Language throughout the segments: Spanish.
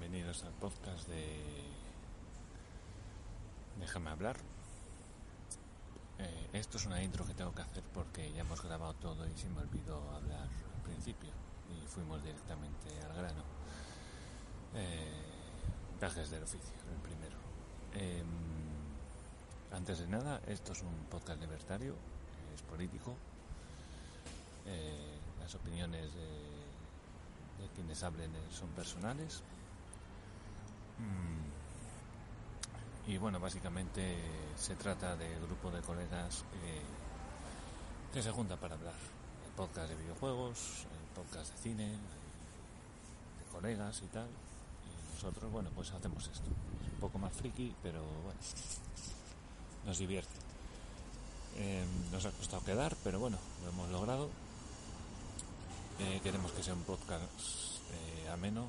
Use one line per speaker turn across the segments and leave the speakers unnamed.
bienvenidos al podcast de Déjame hablar. Eh, esto es una intro que tengo que hacer porque ya hemos grabado todo y se me olvidó hablar al principio y fuimos directamente al grano. Eh, del oficio, el primero. Em, antes de nada, esto es un podcast libertario, es político. Eh, las opiniones de quienes hablen son personales. Mm. Y bueno, básicamente se trata de grupo de colegas que, que se juntan para hablar. El podcast de videojuegos, el podcast de cine, de colegas y tal. Y nosotros, bueno, pues hacemos esto. Es un poco más friki, pero bueno, nos divierte. Eh, nos ha costado quedar, pero bueno, lo hemos logrado. Eh, queremos que sea un podcast eh, ameno.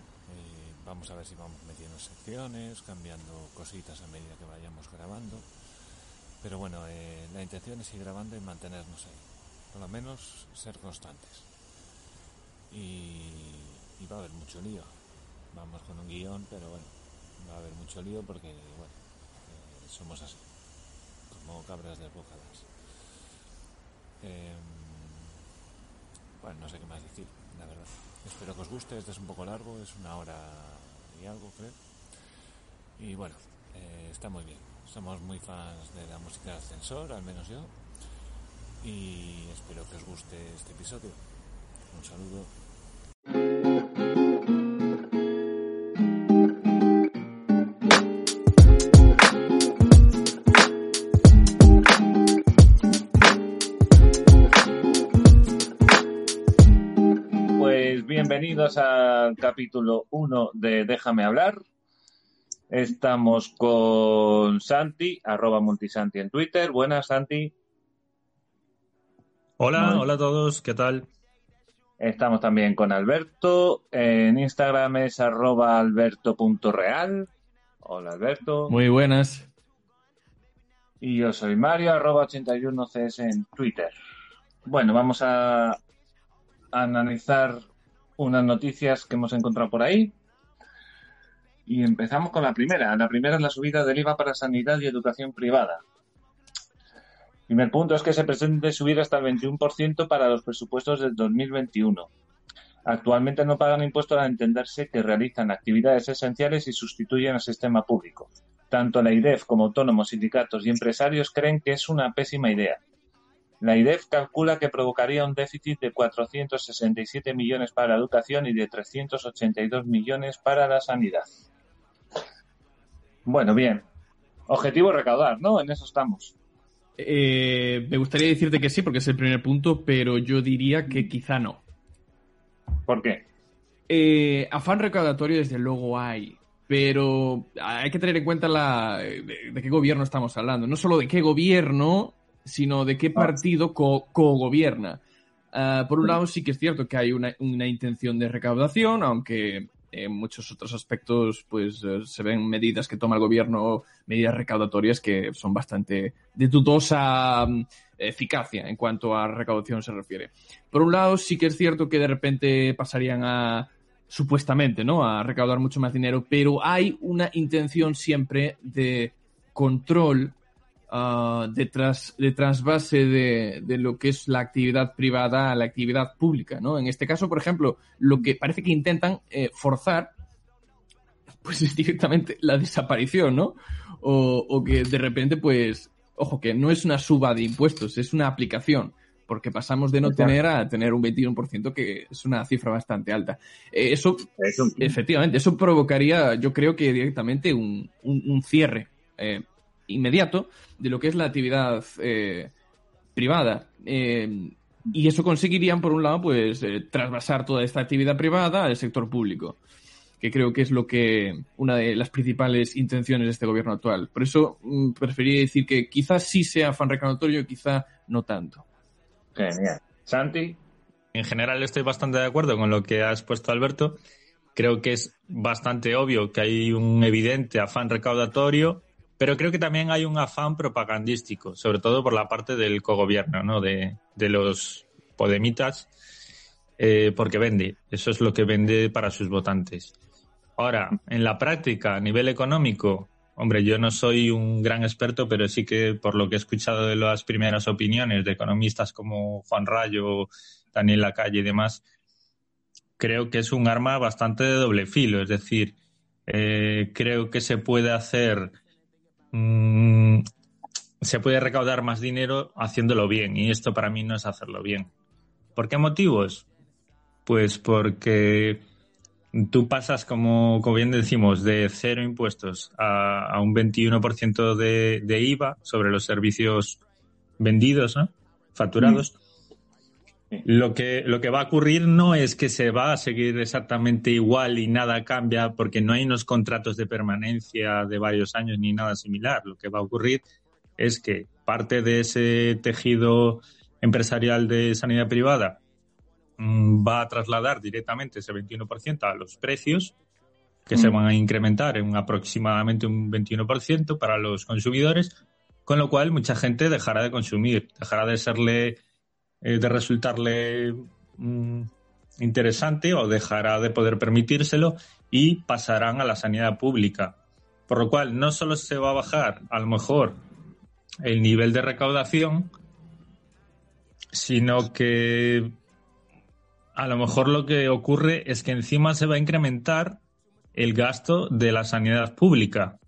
Vamos a ver si vamos metiendo secciones, cambiando cositas a medida que vayamos grabando. Pero bueno, eh, la intención es ir grabando y mantenernos ahí. Por lo menos ser constantes. Y, va a haber mucho lío. Vamos con un guion, pero bueno, va a haber mucho lío porque, bueno, eh, somos así. Como cabras desbocadas. Eh, bueno, no sé qué más decir, la verdad. Espero que os guste, este es un poco largo, es una hora y algo, creo. Y bueno, eh, está muy bien. Somos muy fans de la música de ascensor, al menos yo. Y espero que os guste este episodio. Un saludo.
Bienvenidos al capítulo 1 de Déjame hablar. Estamos con Santi, arroba multisanti en Twitter. Buenas, Santi.
Hola, hola a todos, ¿qué tal?
Estamos también con Alberto. En Instagram es arroba alberto.real. Hola, Alberto.
Muy buenas.
Y yo soy Mario, arroba 81cs en Twitter. Bueno, vamos a analizar unas noticias que hemos encontrado por ahí. Y empezamos con la primera. La primera es la subida del IVA para sanidad y educación privada. Primer punto es que se pretende subir hasta el 21% para los presupuestos del 2021. Actualmente no pagan impuestos al entenderse que realizan actividades esenciales y sustituyen al sistema público. Tanto la IDEF como autónomos, sindicatos y empresarios creen que es una pésima idea. La IDEF calcula que provocaría un déficit de 467 millones para la educación y de 382 millones para la sanidad. Bueno, bien. Objetivo recaudar, ¿no? En eso estamos.
Eh, me gustaría decirte que sí, porque es el primer punto, pero yo diría que quizá no.
¿Por qué?
Eh, afán recaudatorio, desde luego hay, pero hay que tener en cuenta la, de, de qué gobierno estamos hablando. No solo de qué gobierno, sino de qué partido co- co-gobierna. Ah, por un lado, sí que es cierto que hay una, una intención de recaudación, aunque en muchos otros aspectos pues eh, se ven medidas que toma el gobierno, medidas recaudatorias que son bastante de dudosa mm, eficacia en cuanto a recaudación se refiere. Por un lado, sí que es cierto que de repente pasarían a supuestamente, ¿no? A recaudar mucho más dinero, pero hay una intención siempre de control ah, de, tras- de trasvase de, de lo que es la actividad privada a la actividad pública, ¿no? En este caso, por ejemplo, lo que parece que intentan eh, forzar pues es directamente la desaparición, ¿no? O, o que de repente, pues, ojo, que no es una suba de impuestos, es una aplicación, porque pasamos de no
Exacto.
tener a tener un 21%, que es una cifra bastante alta. Eh, eso, efectivamente, eso provocaría, yo creo que directamente un, un- un cierre eh, inmediato de lo que es la actividad eh, privada. Eh, y eso conseguirían, por un lado, pues eh, trasvasar toda esta actividad privada al sector público, que creo que es lo que una de las principales intenciones de este gobierno actual. Por eso mm, preferiría decir que quizás sí sea fan recaudatorio, quizá no tanto.
Genial. Santi,
En general estoy bastante de acuerdo con lo que has puesto, Alberto. Creo que es bastante obvio que hay un evidente afán recaudatorio, pero creo que también hay un afán propagandístico, sobre todo por la parte del cogobierno, ¿no? De, de los podemitas, eh, porque vende. Eso es lo que vende para sus votantes. Ahora, en la práctica, a nivel económico, hombre, yo no soy un gran experto, pero sí que por lo que he escuchado de las primeras opiniones de economistas como Juan Rayo, Daniel Lacalle y demás, creo que es un arma bastante de doble filo. Es decir, eh, creo que se puede hacer, mm, se puede recaudar más dinero haciéndolo bien. Y esto para mí no es hacerlo bien. ¿Por qué motivos? Pues porque tú pasas, como, bien decimos, de cero impuestos a, un 21% de, de IVA sobre los servicios vendidos, ¿no? facturados. Lo que, lo que va a ocurrir no es que se va a seguir exactamente igual y nada cambia porque no hay unos contratos de permanencia de varios años ni nada similar. Lo que va a ocurrir es que parte de ese tejido empresarial de sanidad privada mm, va a trasladar directamente ese 21% a los precios que se mm. van a incrementar en aproximadamente un 21% para los consumidores, con lo cual mucha gente dejará de consumir, dejará de serle eh, de resultarle mm, interesante o dejará de poder permitírselo y pasarán a la sanidad pública. Por lo cual, no solo se va a bajar, a lo mejor, el nivel de recaudación, sino que a lo mejor lo que ocurre es que encima se va a incrementar el gasto de la sanidad pública,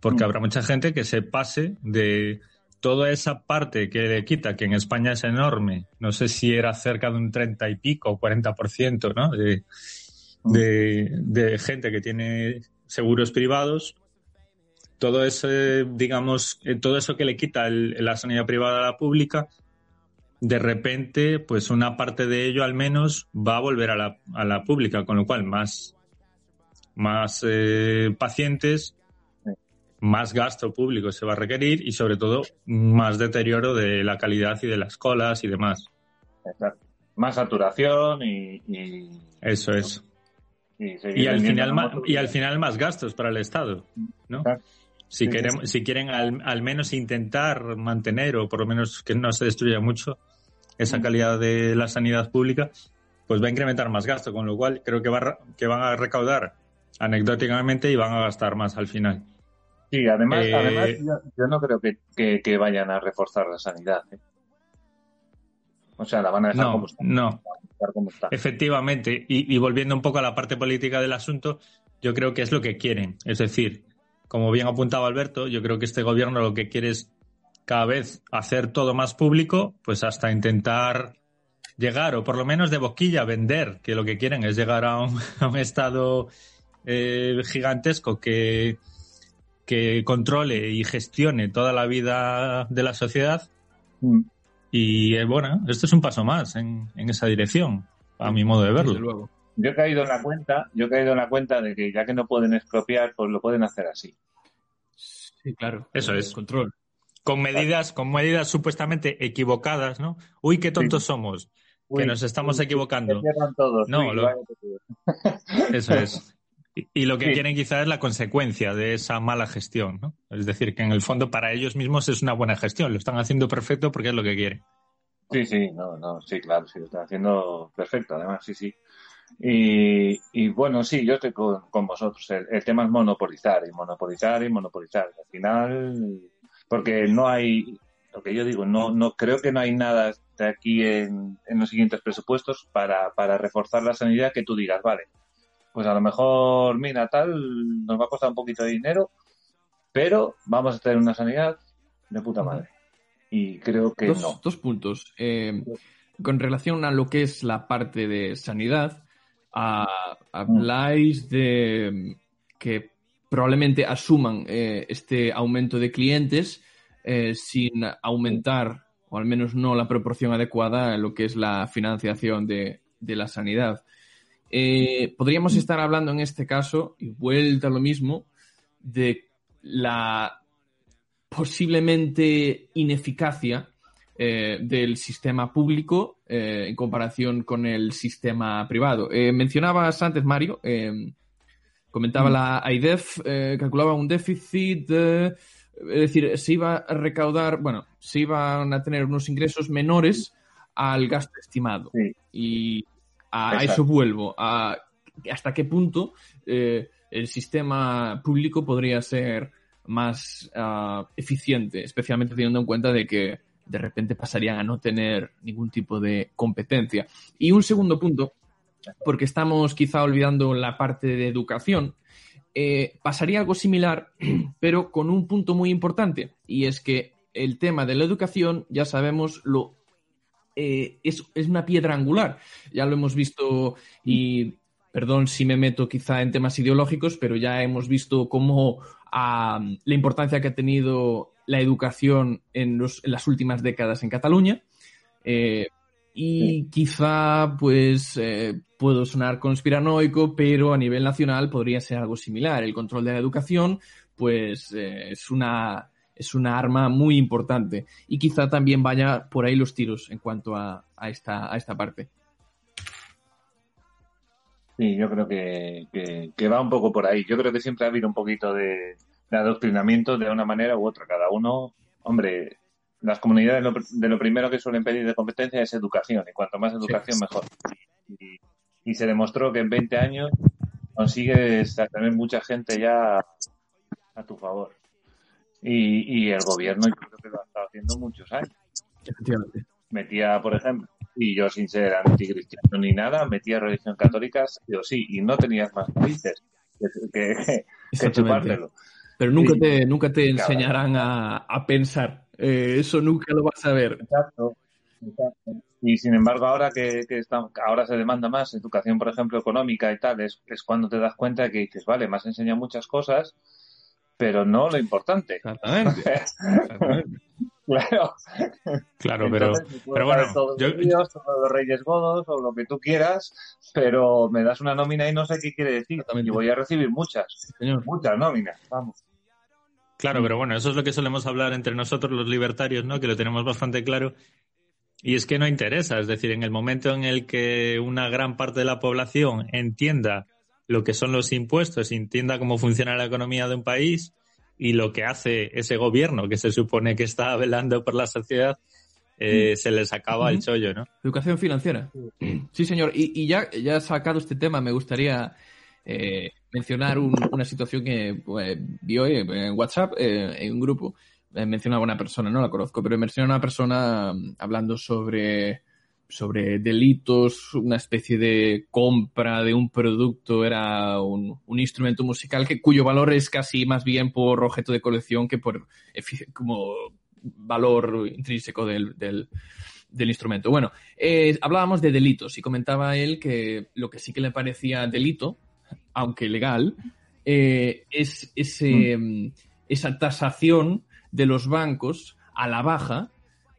porque mm. habrá mucha gente que se pase de toda esa parte que le quita, que en España es enorme, no sé si era cerca de un 30 y pico, o 40%, ¿no? De, de, de gente que tiene seguros privados, todo ese, digamos, eh, todo eso que le quita la sanidad privada a la pública, de repente, pues una parte de ello al menos va a volver a la, a la pública, con lo cual más, más eh, pacientes más gasto público se va a requerir y sobre todo más deterioro de la calidad y de las colas y demás.
Más saturación y,
eso es. Y, al final más, y al final más gastos para el Estado, ¿no? Si queremos, si quieren al, menos intentar mantener o por lo menos que no se destruya mucho esa calidad de la sanidad pública, pues va a incrementar más gasto, con lo cual creo que va que van a recaudar anecdóticamente y van a gastar más al final.
Sí, además, eh, además yo, no creo que, vayan a reforzar la sanidad. ¿eh? O sea, la van a dejar como está.
No, efectivamente. Y, volviendo un poco a la parte política del asunto, yo creo que es lo que quieren. Es decir, como bien apuntaba Alberto, yo creo que este gobierno lo que quiere es cada vez hacer todo más público, pues hasta intentar llegar, o por lo menos de boquilla, vender, que lo que quieren es llegar a un, estado eh, gigantesco que que controle y gestione toda la vida de la sociedad. Mm. Y eh, bueno, esto es un paso más en, esa dirección, a mi modo de verlo.
Yo he caído en la cuenta, yo he caído en la cuenta de que ya que no pueden expropiar, pues lo pueden hacer así.
Sí, claro.
Eso es. Control. Con medidas, con medidas supuestamente equivocadas, ¿no? Uy, qué tontos somos. que nos estamos equivocando. no, eso es. Y, lo que quieren quizás es la consecuencia de esa mala gestión, ¿no? Es decir, que en el fondo para ellos mismos es una buena gestión, lo están haciendo perfecto porque es lo que quieren.
Sí, sí, no, no, sí, claro, sí, lo están haciendo perfecto, además, sí, sí. Y, bueno, sí, yo estoy con, vosotros. El, tema es monopolizar y monopolizar y monopolizar. Al final, porque no hay, lo que yo digo, no, no creo que no hay nada de aquí en, en los siguientes presupuestos para, para reforzar la sanidad que tú digas, vale, pues a lo mejor, mira, tal, nos va a costar un poquito de dinero, pero vamos a tener una sanidad de puta madre. Y creo que
dos,
no.
Dos puntos. Eh, con relación a lo que es la parte de sanidad, habláis de que probablemente asuman eh, este aumento de clientes eh, sin aumentar, o al menos no la proporción adecuada en lo que es la financiación de, de la sanidad. Eh, podríamos estar hablando en este caso, y vuelta a lo mismo, de la posiblemente ineficacia eh, del sistema público eh, en comparación con el sistema privado. mencionabas antes, Mario, comentaba mm. la AIDEF, calculaba un déficit, es decir, se iba a recaudar, bueno, se iban a tener unos ingresos menores al gasto estimado. Y a, eso vuelvo. A, ¿Hasta qué punto eh, el sistema público podría ser más uh, eficiente, especialmente teniendo en cuenta de que de repente pasarían a no tener ningún tipo de competencia. Y un segundo punto, porque estamos quizá olvidando la parte de educación, eh, pasaría algo similar, pero con un punto muy importante, y es que el tema de la educación, ya sabemos, lo eh, es, es, una piedra angular. Ya lo hemos visto y, perdón si me meto quizá en temas ideológicos, pero ya hemos visto cómo a la importancia que ha tenido la educación en, los, en las últimas décadas en Cataluña. Eh, y sí. quizá, pues, eh, puedo sonar conspiranoico, pero a nivel nacional podría ser algo similar. El control de la educación, pues, eh, es una es una arma muy importante y quizá también vaya por ahí los tiros en cuanto a, a esta, a esta parte.
Sí, yo creo que, que, que, va un poco por ahí. Yo creo que siempre ha habido un poquito de, de adoctrinamiento de una manera u otra. Cada uno, hombre, las comunidades lo, de lo primero que suelen pedir de competencia es educación y cuanto más educación sí. mejor. Y, y, se demostró que en 20 años consigues tener mucha gente ya a tu favor. Y, y el gobierno yo creo que lo ha estado haciendo muchos años.
Efectivamente.
Metía, por ejemplo, y yo sin ser anticristiano ni nada, metía religión católica, sí o sí, y no tenías más países que, que, que chupártelo.
Pero nunca sí. te, nunca te enseñarán a, a pensar. Eh, eso nunca lo vas a ver.
Exacto. Exacto. Y sin embargo, ahora que, que está, ahora se demanda más educación, por ejemplo, económica y tal, es, es cuando te das cuenta que dices, vale, me has enseñado muchas cosas, pero no lo importante.
Exactamente. Exactamente.
claro.
Claro, pero, pero bueno,
todos yo, días, todos los Reyes Godos o lo que tú quieras, pero me das una nómina y no sé qué quiere decir. Y voy a recibir muchas, muchas nóminas, vamos.
Claro, pero bueno, eso es lo que solemos hablar entre nosotros los libertarios, ¿no? Que lo tenemos bastante claro. Y es que no interesa, es decir, en el momento en el que una gran parte de la población entienda lo que son los impuestos, entienda cómo funciona la economía de un país y lo que hace ese gobierno que se supone que está velando por la sociedad, eh, se les acaba el chollo, ¿no?
Educación financiera. Sí, señor. Y, y ya, ya sacado este tema, me gustaría eh, mencionar un, una situación que pues, vi hoy en WhatsApp, eh, en un grupo. mencionaba una persona, no la conozco, pero mencionaba una persona hablando sobre sobre delitos, una especie de compra de un producto, era un, un, instrumento musical que cuyo valor es casi más bien por objeto de colección que por como valor intrínseco del, del, del instrumento. Bueno, eh, hablábamos de delitos y comentaba él que lo que sí que le parecía delito, aunque legal, eh, es ese, mm. esa tasación de los bancos a la baja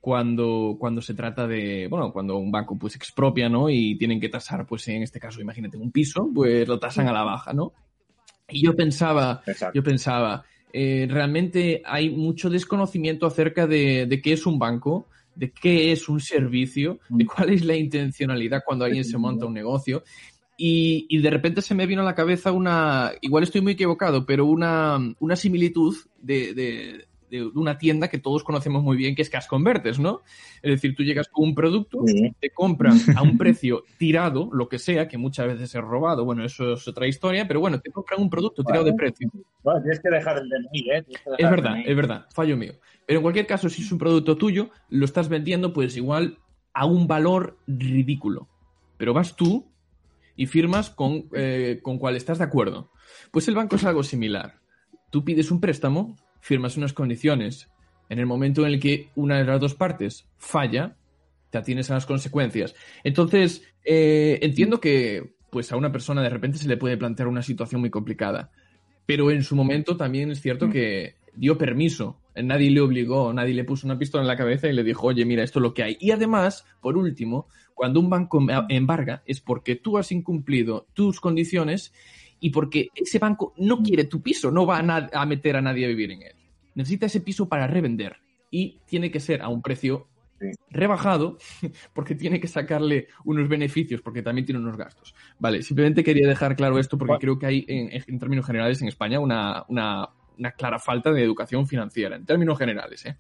cuando, cuando se trata de, bueno, cuando un banco pues expropia, ¿no? Y tienen que tasar, pues en este caso, imagínate, un piso, pues lo tasan a la baja, ¿no? Y yo pensaba, Exacto. yo pensaba, eh, realmente hay mucho desconocimiento acerca de, de, qué es un banco, de qué es un servicio, de cuál es la intencionalidad cuando alguien se monta un negocio. Y, y, de repente se me vino a la cabeza una, igual estoy muy equivocado, pero una, una similitud de, de, de, una tienda que todos conocemos muy bien, que es Cash Converters, ¿no? Es decir, tú llegas con un producto, sí. te compran a un precio tirado, lo que sea, que muchas veces es robado, bueno, eso es otra historia, pero bueno, te compran un producto tirado de precio.
Bueno, tienes que dejar el de mí, ¿eh?
Es verdad, es verdad, fallo mío. Pero en cualquier caso, si es un producto tuyo, lo estás vendiendo, pues igual a un valor ridículo. Pero vas tú y firmas con, eh, con cual estás de acuerdo. Pues el banco es algo similar. Tú pides un préstamo, firmas unas condiciones. En el momento en el que una de las dos partes falla, te atienes a las consecuencias. Entonces, eh, entiendo que pues a una persona de repente se le puede plantear una situación muy complicada. Pero en su momento también es cierto que dio permiso. Nadie le obligó, nadie le puso una pistola en la cabeza y le dijo, oye, mira, esto es lo que hay. Y además, por último, cuando un banco embarga es porque tú has incumplido tus condiciones y porque ese banco no quiere tu piso, no va a, a, meter a nadie a vivir en él. Necesita ese piso para revender y tiene que ser a un precio rebajado porque tiene que sacarle unos beneficios porque también tiene unos gastos. Vale, simplemente quería dejar claro esto porque creo que hay en, en términos generales en España una, una, una, clara falta de educación financiera, en términos generales. ¿eh?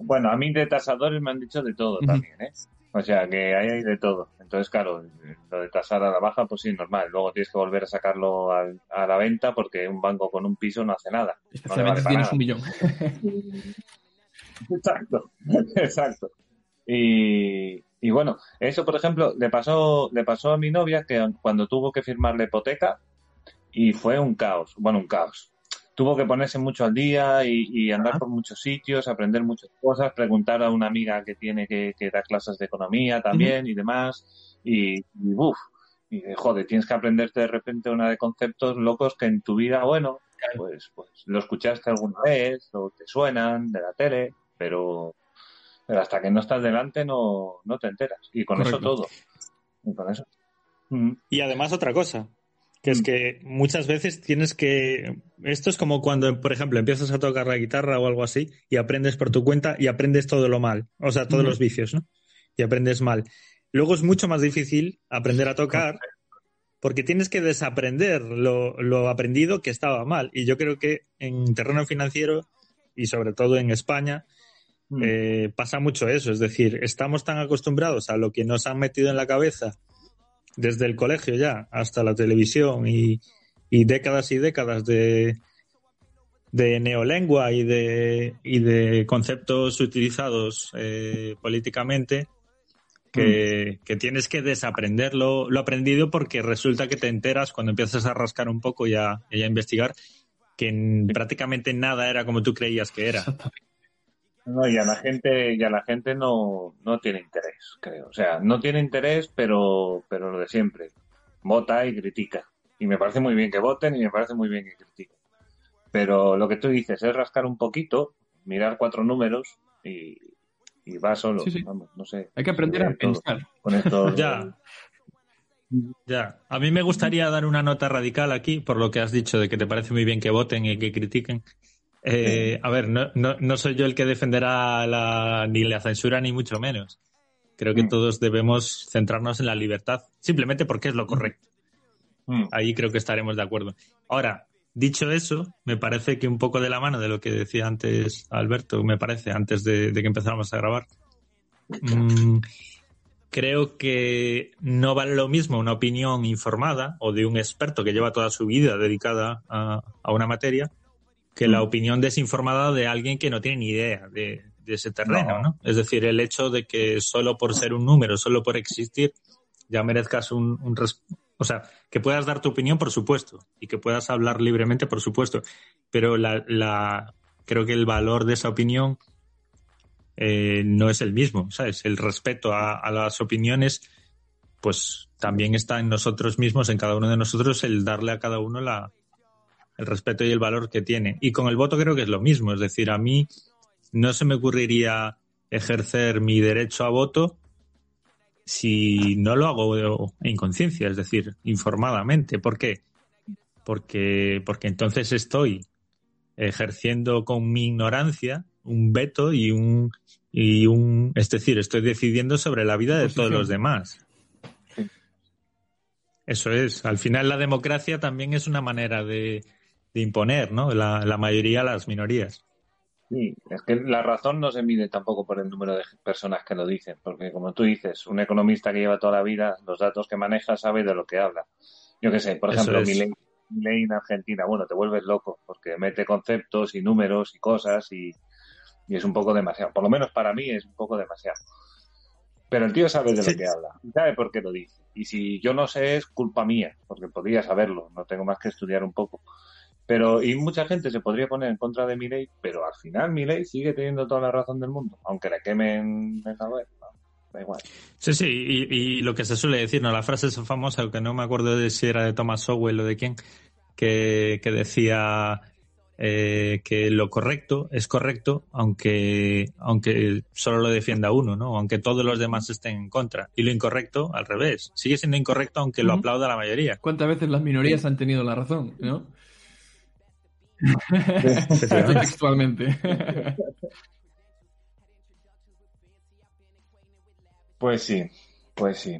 Bueno, a mí de tasadores me han dicho de todo uh -huh. también, ¿eh? O sea, que ahí hay de todo. Entonces, claro, lo de tasar a la baja, pues sí, normal. Luego tienes que volver a sacarlo al- a la venta porque un banco con un piso no hace nada. No
Especialmente
vale
si tienes
nada.
un millón.
Exacto, exacto. Y, y bueno, eso por ejemplo le pasó, le pasó a mi novia que cuando tuvo que firmar la hipoteca y fue un caos, bueno, un caos. Tuvo que ponerse mucho al día y, y andar por muchos sitios, aprender muchas cosas, preguntar a una amiga que tiene que, que da clases de economía también y demás. Y, y buf, y de, joder, tienes que aprenderte de repente una de conceptos locos que en tu vida, bueno, pues, pues lo escuchaste alguna vez o te suenan de la tele, pero, pero hasta que no estás delante no, no te enteras. Y con eso todo. Y con eso.
Y además otra cosa, que es
Mm.
que muchas veces tienes que... Esto es como cuando, por ejemplo, empiezas a tocar la guitarra o algo así y aprendes por tu cuenta y aprendes todo lo mal, o sea, todos los vicios, ¿no? Y aprendes mal. Luego es mucho más difícil aprender a tocar porque tienes que desaprender lo, lo aprendido que estaba mal. Y yo creo que en terreno financiero y sobre todo en España
mm.
eh, pasa mucho eso. Es decir, estamos tan acostumbrados a lo que nos han metido en la cabeza desde el colegio ya hasta la televisión y, y décadas y décadas de, de neolengua y de, y de conceptos utilizados eh, políticamente que, que tienes que desaprender lo, lo aprendido porque resulta que te enteras cuando empiezas a rascar un poco y a, y a investigar que en- prácticamente nada era como tú creías que era.
No, y a la gente, y a la gente no, no tiene interés, creo. O sea, no tiene interés, pero, pero lo de siempre. Vota y critica. Y me parece muy bien que voten y me parece muy bien que critiquen. Pero lo que tú dices es rascar un poquito, mirar cuatro números y, y va solo.
Sí, sí.
Vamos, no sé.
Hay que aprender a pensar.
Con esto.
Ya. Ya. A mí me gustaría dar una nota radical aquí por lo que has dicho de que te parece muy bien que voten y que critiquen. Eh, a ver, no, no, no soy yo el que defenderá la, ni la censura ni mucho menos. Creo que
Mm.
todos debemos centrarnos en la libertad, simplemente porque es lo correcto.
Mm,
Ahí creo que estaremos de acuerdo. Ahora, dicho eso, me parece que un poco de la mano de lo que decía antes Alberto, me parece, antes de, de que empezáramos a grabar, mm, creo que no vale lo mismo una opinión informada o de un experto que lleva toda su vida dedicada a, a una materia que la
Mm.
opinión desinformada de alguien que no tiene ni idea de, de ese terreno,
No.
¿no? Es decir, el hecho de que solo por ser un número, solo por existir, ya merezcas un, o sea, que puedas dar tu opinión, por supuesto, y que puedas hablar libremente, por supuesto, pero la, la creo que el valor de esa opinión eh, no es el mismo, ¿sabes? El respeto a, a las opiniones, pues también está en nosotros mismos, en cada uno de nosotros, el darle a cada uno la, el respeto y el valor que tiene. Y con el voto creo que es lo mismo, es decir, a mí no se me ocurriría ejercer mi derecho a voto si no lo hago en conciencia, es decir, informadamente. ¿Por qué? Porque, porque entonces estoy ejerciendo con mi ignorancia un veto y un, y un, es decir, estoy decidiendo sobre la vida de todos los demás. Eso es. Al final la democracia también es una manera de, de imponer, ¿no? La, la mayoría a las minorías.
Sí, es que la razón no se mide tampoco por el número de personas que lo dicen, porque como tú dices, un economista que lleva toda la vida los datos que maneja sabe de lo que habla. Yo qué sé, por
Eso
ejemplo,
es.
mi ley, ley en Argentina, bueno, te vuelves loco, porque mete conceptos y números y cosas y, y es un poco demasiado. Por lo menos para mí es un poco demasiado. Pero el tío sabe de
Sí.
lo que habla, sabe por qué lo dice. Y si yo no sé, es culpa mía, porque podría saberlo, no tengo más que estudiar un poco. Pero, y mucha gente se podría poner en contra de mi ley, pero al final mi ley sigue teniendo toda la razón del mundo, aunque la quemen en la web, ¿no? da igual.
Sí, sí, y, y lo que se suele decir, ¿no? La frase esa famosa, aunque no me acuerdo de si era de Thomas Sowell o de quién, que, que decía eh, que lo correcto es correcto, aunque, aunque solo lo defienda uno, ¿no? Aunque todos los demás estén en contra. Y lo incorrecto, al revés. Sigue siendo incorrecto aunque lo
Ujú.
aplauda la mayoría.
¿Cuántas veces las minorías han tenido la razón? ¿no? Textualmente.
Pues sí, pues sí.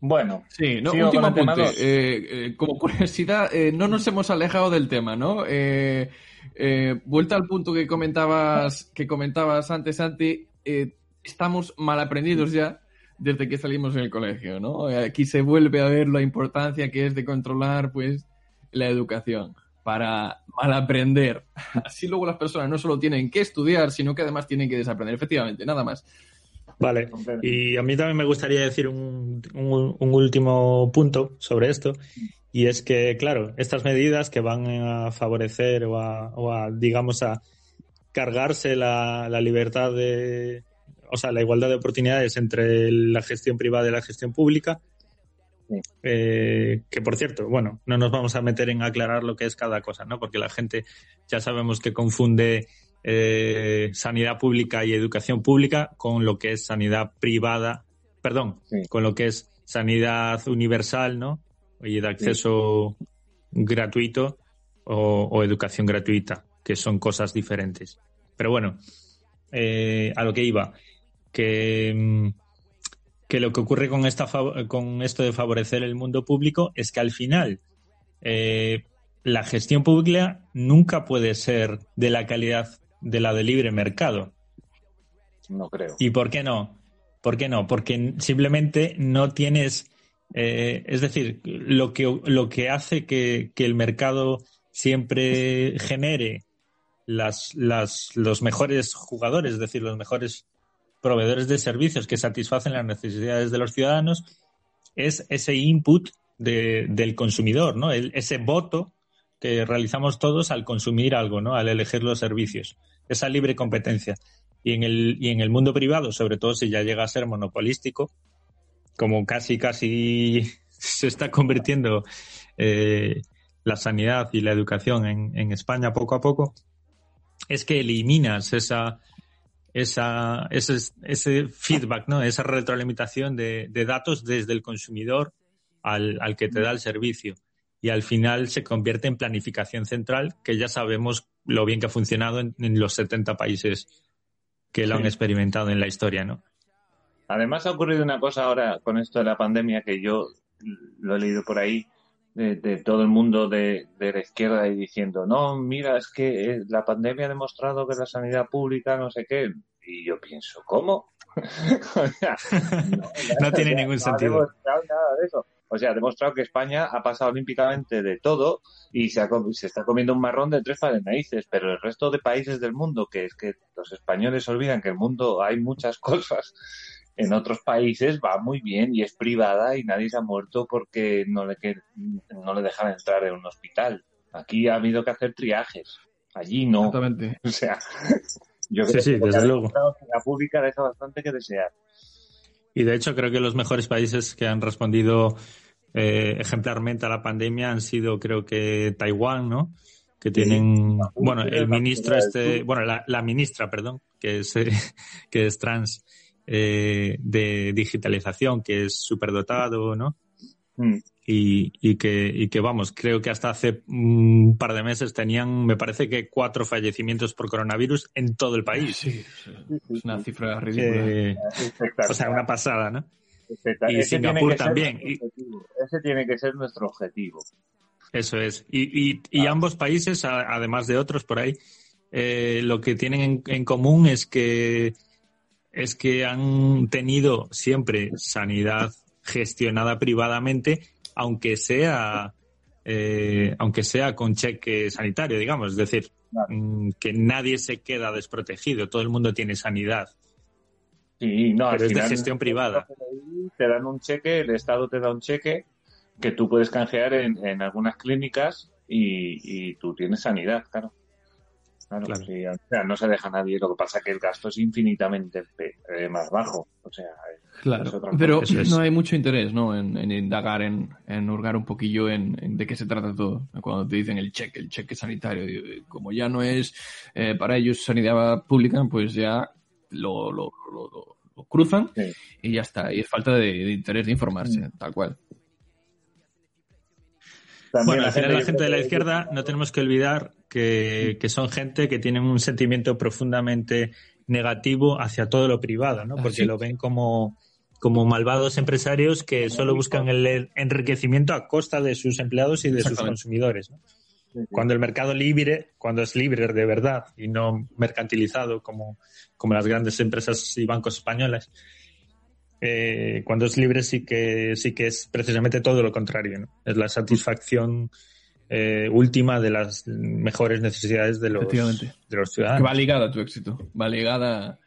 Bueno,
Sí, ¿no?
Sigo
último
con el tema
apunte.
dos.
Eh, eh, como curiosidad, eh, no nos hemos alejado del tema, ¿no? Eh, eh, vuelta al punto que comentabas, que comentabas antes, Santi, eh, estamos mal aprendidos ya desde que salimos en el colegio, ¿no? Aquí se vuelve a ver la importancia que es de controlar, pues, la educación para mal aprender. Así luego las personas no solo tienen que estudiar, sino que además tienen que desaprender. Efectivamente, nada más.
Vale, y a mí también me gustaría decir un, último punto sobre esto, y es que, claro, estas medidas que van a favorecer o a, digamos, a cargarse la, libertad de, o sea, la igualdad de oportunidades entre la gestión privada y la gestión pública, eh, que por cierto, bueno, no nos vamos a meter en aclarar lo que es cada cosa, ¿no? Porque la gente ya sabemos que confunde eh, sanidad pública y educación pública con lo que es sanidad privada, perdón, con lo que es sanidad universal, ¿no? Y de acceso gratuito o, educación gratuita, que son cosas diferentes. Pero bueno, eh, a lo que iba, que, mm, que lo que ocurre con, esta, con esto de favorecer el mundo público es que al final eh, la gestión pública nunca puede ser de la calidad de la de libre mercado.
No creo.
¿Y por qué no? ¿Por qué no? Porque simplemente no tienes, eh, es decir, lo que, lo que hace que, el mercado siempre genere las, las, los mejores jugadores, es decir, los mejores proveedores de servicios que satisfacen las necesidades de los ciudadanos, es ese input del consumidor, ¿no? ese voto que realizamos todos al consumir algo, ¿no? Al elegir los servicios. Esa libre competencia. Y en el, y en el mundo privado, sobre todo si ya llega a ser monopolístico, como casi, casi se está convirtiendo eh, la sanidad y la educación en, en, España poco a poco, es que eliminas esa, esa, ese, ese feedback, ¿no? esa retroalimentación de, de datos desde el consumidor al, al que te da el servicio y al final se convierte en planificación central, que ya sabemos lo bien que ha funcionado en, los 70 países que lo han experimentado en la historia, ¿no?
Además ha ocurrido una cosa ahora con esto de la pandemia que yo lo he leído por ahí, de, todo el mundo de, la izquierda y diciendo, no, mira, es que eh, la pandemia ha demostrado que la sanidad pública no sé qué. Y yo pienso, ¿cómo?
no, tiene ningún sentido.
nada de eso. O sea, ha demostrado que España ha pasado olímpicamente de todo y se, se está comiendo un marrón de tres narices, pero el resto de países del mundo, que es que los españoles olvidan que el mundo hay muchas cosas, en otros países va muy bien y es privada y nadie se ha muerto porque no le, que, no le dejan entrar en un hospital. Aquí ha habido que hacer triajes, allí no.
Exactamente.
O sea, yo creo
sí,
que
desde luego.
la pública deja bastante que desear.
Y de hecho creo que los mejores países que han respondido eh, ejemplarmente a la pandemia han sido creo que Taiwán, ¿no? Que tienen, bueno, el ministro este, bueno, la, ministra, perdón, que es, que es trans, eh, de digitalización, que es superdotado, ¿no? Mm y, y, que, y que, vamos, creo que hasta hace un par de meses tenían, me parece que cuatro fallecimientos por coronavirus en todo el país.
Sí, es una cifra ridícula. Eh,
o sea, una pasada, ¿no? Y Singapur también.
Ese tiene que ser nuestro objetivo.
Eso es. Y, y, y ambos países, además de otros por ahí, eh, lo que tienen en, en común es que es que han tenido siempre sanidad gestionada privadamente aunque sea, eh, aunque sea con cheque sanitario, digamos. Es decir, mm, que nadie se queda desprotegido, todo el mundo tiene sanidad.
Sí, no,
pero es de gestión privada.
Te dan un cheque, el Estado te da un cheque que tú puedes canjear en, en algunas clínicas y, y tú tienes sanidad, claro. Claro, no se deja nadie. Lo que pasa es que el gasto es infinitamente eh, más bajo. O sea,
claro. pero no hay mucho interés ¿no? en, indagar, en, en, hurgar un poquillo en, de qué se trata todo. Cuando te dicen el cheque, el cheque sanitario, como ya no es eh, para ellos sanidad pública, pues ya lo, lo, lo, cruzan y ya está. Y es falta de, interés de informarse, mm. tal cual
bueno, al final la gente de la izquierda no tenemos que olvidar que, son gente que tienen un sentimiento profundamente negativo hacia todo lo privado, ¿no? Porque lo ven como, como malvados empresarios que solo buscan el enriquecimiento a costa de sus empleados y de sus consumidores. Cuando el mercado libre, cuando es libre de verdad y no mercantilizado como, como las grandes empresas y bancos españoles, eh, cuando es libre sí que sí que es precisamente todo lo contrario, ¿no? Es la satisfacción eh, última de las mejores necesidades de los, de los
Que
ciudadanos.
va ligada a tu éxito. Va ligada,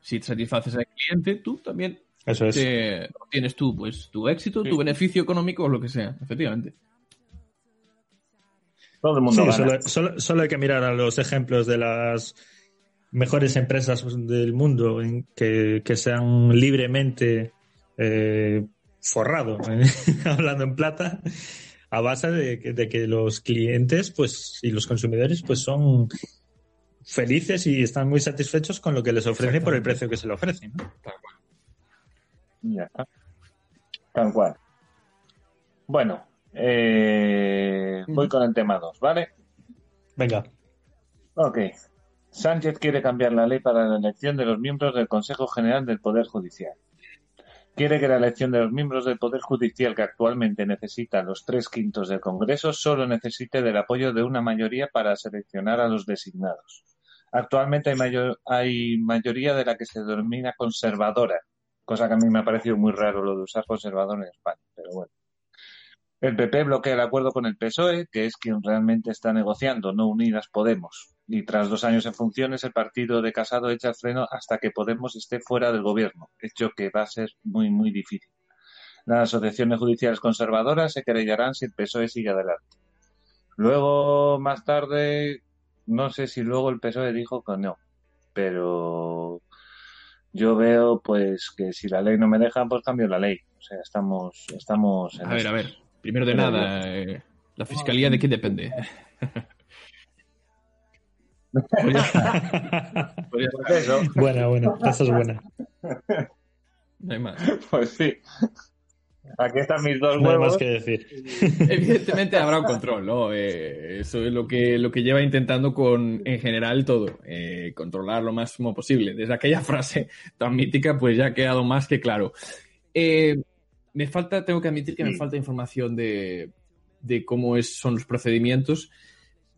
si satisfaces al cliente, tú también
Eso es.
te- tienes tú, pues, tu éxito, tu beneficio económico o lo que sea. Efectivamente.
Todo el mundo
Sí, solo, solo- solo hay que mirar a los ejemplos de las mejores empresas del mundo en que, que se han libremente eh, forrado, hablando en plata, a base de que, de que los clientes pues y los consumidores pues son felices y están muy satisfechos con lo que les ofrecen por el precio que se le ofrecen. ¿no?
Ya está. Tal cual. Bueno, eh, voy con el tema 2, ¿vale?
Venga.
Ok. Sánchez quiere cambiar la ley para la elección de los miembros del Consejo General del Poder Judicial. Quiere que la elección de los miembros del Poder Judicial que actualmente necesita los tres quintos del Congreso solo necesite del apoyo de una mayoría para seleccionar a los designados. Actualmente hay, mayor- hay mayoría de la que se denomina conservadora, cosa que a mí me ha parecido muy raro lo de usar conservador en España, pero bueno. El PP bloquea el acuerdo con el PSOE, que es quien realmente está negociando, no Unidas Podemos. Y tras dos años en funciones, el partido de Casado echa el freno hasta que Podemos esté fuera del gobierno, hecho que va a ser muy, muy difícil. Las asociaciones judiciales conservadoras se querellarán si el PSOE sigue adelante. Luego, más tarde, no sé si luego el PSOE dijo que no, pero yo veo pues que si la ley no me deja, pues cambio la ley. O sea, estamos, estamos en
A ver, a ver. Primero de
Pero
nada, eh, ¿la fiscalía de qué depende? Podría
Pues eso,
buena, buena. Esa es buena.
no hay más.
pues sí. Aquí están mis dos
No hay
huevos.
más que decir.
Evidentemente habrá un control, ¿no? Eh, eso es lo que, lo que lleva intentando con, en general, todo. eh, controlar lo máximo posible. Desde aquella frase tan mítica, pues ya ha quedado más que claro. Eh, me falta, tengo que admitir que me falta información de, de cómo es, son los procedimientos,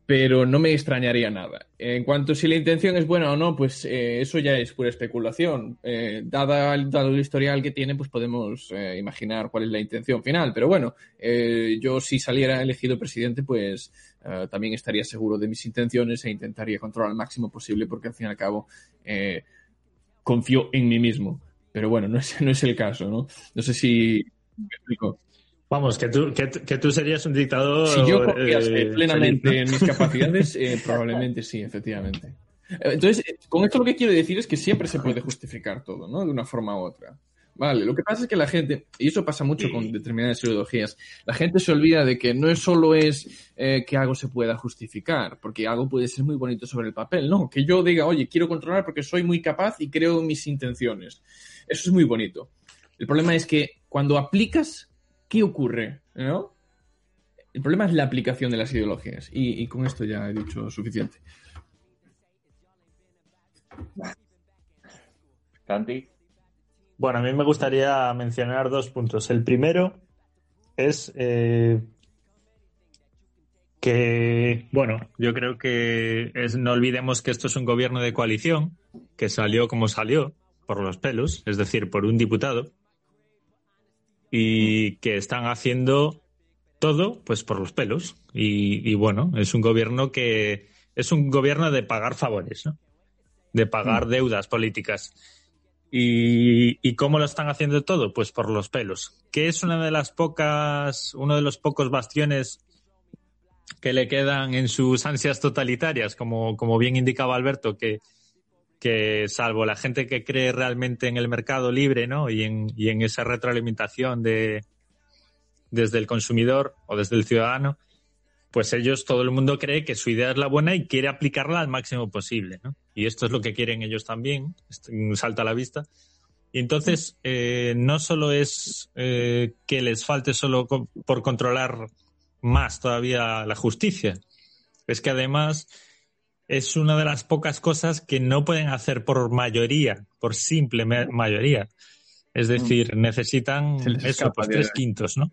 pero no me extrañaría nada. En cuanto a si la intención es buena o no, pues eh, eso ya es pura especulación. Eh, dada, dado el historial que tiene, pues podemos eh, imaginar cuál es la intención final. Pero bueno, eh, yo si saliera elegido presidente, pues eh, también estaría seguro de mis intenciones e intentaría controlar al máximo posible, porque al fin y al cabo confío en mí mismo. Pero bueno, no es, no es el caso, ¿no? No sé si me explico.
Vamos, que tú, que, tú- que tú serías un dictador.
Si yo confiase
eh,
plenamente
feliz,
en mis capacidades, eh, probablemente sí, efectivamente. Eh, Entonces, con esto lo que quiero decir es que siempre se puede justificar todo, ¿no? De una forma u otra. Vale, lo que pasa es que la gente, y eso pasa mucho con determinadas ideologías, la gente se olvida de que no es solo es eh, que algo se pueda justificar, porque algo puede ser muy bonito sobre el papel, no, que yo diga, oye, quiero controlar porque soy muy capaz y creo mis intenciones. Eso es muy bonito. El problema es que cuando aplicas, ¿qué ocurre? ¿No? El problema es la aplicación de las ideologías. Y, y con esto ya he dicho suficiente.
Santi.
Bueno, a mí me gustaría mencionar dos puntos. El primero es eh, que, bueno, yo creo que es- no olvidemos que esto es un gobierno de coalición que salió como salió, por los pelos, es decir, por un diputado, y que están haciendo todo pues por los pelos. Y, y, bueno, es un gobierno que es un gobierno de pagar favores, ¿no? De pagar deudas políticas. ¿Y, ¿Y cómo lo están haciendo todo? Pues por los pelos. Que es una de las pocas, uno de los pocos bastiones que le quedan en sus ansias totalitarias, como, como bien indicaba Alberto, que, que salvo la gente que cree realmente en el mercado libre, ¿no? Y en, y en esa retroalimentación de desde el consumidor o desde el ciudadano, pues ellos, todo el mundo cree que su idea es la buena y quiere aplicarla al máximo posible, ¿no? Y esto es lo que quieren ellos también, salta a la vista. Y entonces, eh, no solo es eh, que les falte solo por controlar más todavía la justicia, es que además es una de las pocas cosas que no pueden hacer por mayoría, por simple ma- mayoría. Es decir, necesitan eso, pues tres quintos, ¿no?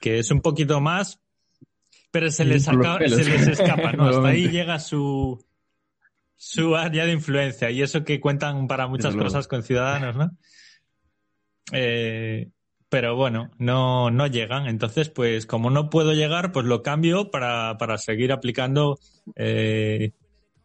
Que es un poquito más, pero se les, acaba- se les escapa, ¿no? Hasta ahí llega su, su área de influencia y eso que cuentan para muchas cosas con ciudadanos, ¿no? eh, pero bueno, no, no llegan. Entonces, pues como no puedo llegar, pues lo cambio para, para seguir aplicando eh,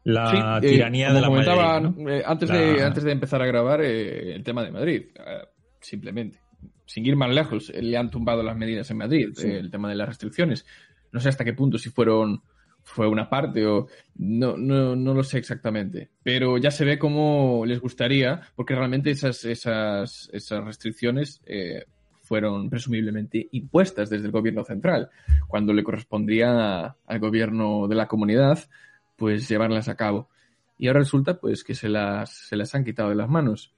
la
Sí, eh,
tiranía
como
de la mayoría. ¿no?
eh, antes, de,
La-
antes de empezar a grabar, eh, el tema de Madrid, eh, simplemente. Sin ir más lejos, eh, le han tumbado las medidas en Madrid,
Sí.
eh, el tema de las restricciones. No sé hasta qué punto, si fueron fue una parte o no, no, no lo sé exactamente. Pero ya se ve cómo les gustaría, porque realmente esas, esas, esas restricciones eh, fueron presumiblemente impuestas desde el gobierno central, cuando le correspondía al gobierno de la comunidad pues llevarlas a cabo. Y ahora resulta pues que se las, se las han quitado de las manos.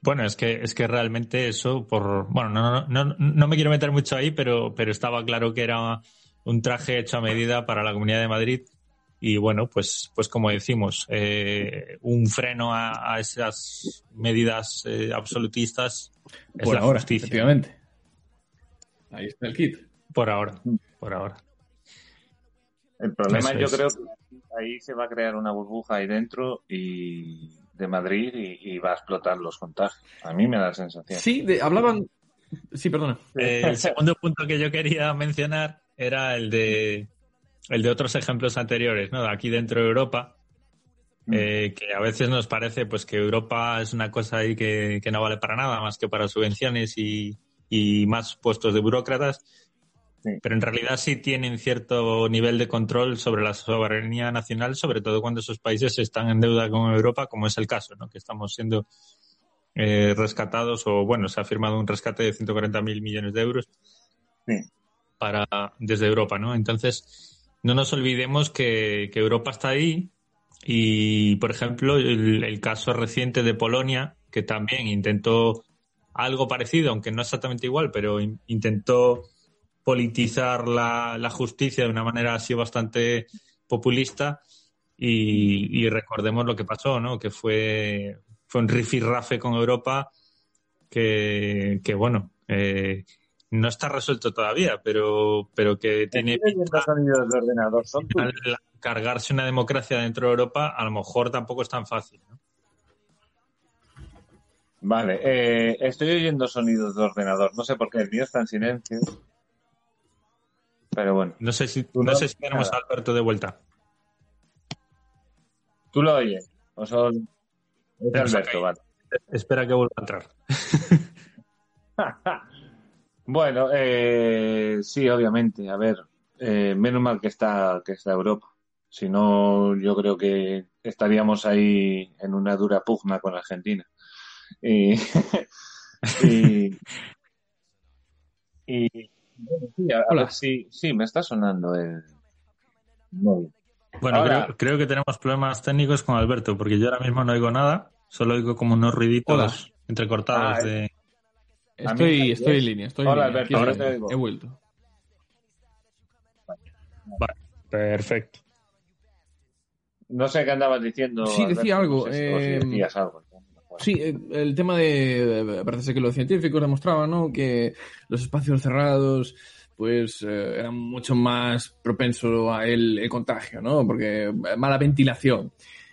Bueno, es que, es que realmente eso, por. Bueno, no, no, no, no me quiero meter mucho ahí, pero, pero estaba claro que era un traje hecho a medida para la Comunidad de Madrid. Y bueno, pues, pues como decimos, eh, un freno a, a esas medidas eh, absolutistas es
por
la
ahora,
justicia.
efectivamente. Ahí está el kit.
Por ahora, por ahora.
El problema
Eso
yo
es.
creo que ahí se va a crear una burbuja ahí dentro y de Madrid y, y va a explotar los contagios. A mí me da la sensación.
Sí, de- hablaban... Sí, perdona.
Eh, el segundo punto que yo quería mencionar era el de el de otros ejemplos anteriores, ¿no? Aquí dentro de Europa,
Mm.
eh, que a veces nos parece pues que Europa es una cosa ahí que, que no vale para nada más que para subvenciones y, y más puestos de burócratas,
Sí.
pero en realidad sí tienen cierto nivel de control sobre la soberanía nacional, sobre todo cuando esos países están en deuda con Europa, como es el caso, ¿no? Que estamos siendo eh, rescatados o bueno, se ha firmado un rescate de 140.000 millones de euros
Sí.
para desde Europa, ¿no? Entonces, no nos olvidemos que, que Europa está ahí y, por ejemplo, el, el caso reciente de Polonia, que también intentó algo parecido, aunque no exactamente igual, pero in- intentó politizar la, la justicia de una manera así bastante populista y, y recordemos lo que pasó, ¿no? Que fue, fue un rifirrafe con Europa que, que bueno, eh, no está resuelto todavía, pero, pero que tiene
de ordenador. Son
al
tuyos.
cargarse una democracia dentro de Europa, a lo mejor tampoco es tan fácil. ¿no?
Vale, eh, estoy oyendo sonidos de ordenador. No sé por qué el mío está en silencio. Pero bueno,
No sé si, no
no
sé si tenemos a. Alberto de vuelta.
¿tú lo oyes? ¿O son... Es Alberto, vale.
Espera que vuelva a entrar.
Bueno, eh, sí, obviamente. A ver, eh, menos mal que está, que está Europa. Si no, yo creo que estaríamos ahí en una dura pugna con Argentina. Y, y, y- bueno, sí, a, a
Hola.
ver si sí, me está sonando el móvil.
Bueno,
Ahora-
creo, creo que tenemos problemas técnicos con Alberto, porque yo ahora mismo no oigo nada, solo oigo como unos ruiditos
Hola.
entrecortados
Ah,
de...
Estoy,
mí-
estoy en línea, estoy
Hola,
en línea.
Alberto, ahora
estoy.
te oigo.
He vuelto.
Perfecto.
No sé qué andabas diciendo.
Sí, decía
Alberto,
algo,
no sé si- o si
eh,
decías algo.
Sí, eh, el tema de. Parece ser que los científicos demostraban, ¿no? Que los espacios cerrados, pues, eh, eran mucho más propensos a el, el contagio, ¿no? Porque eh, mala ventilación.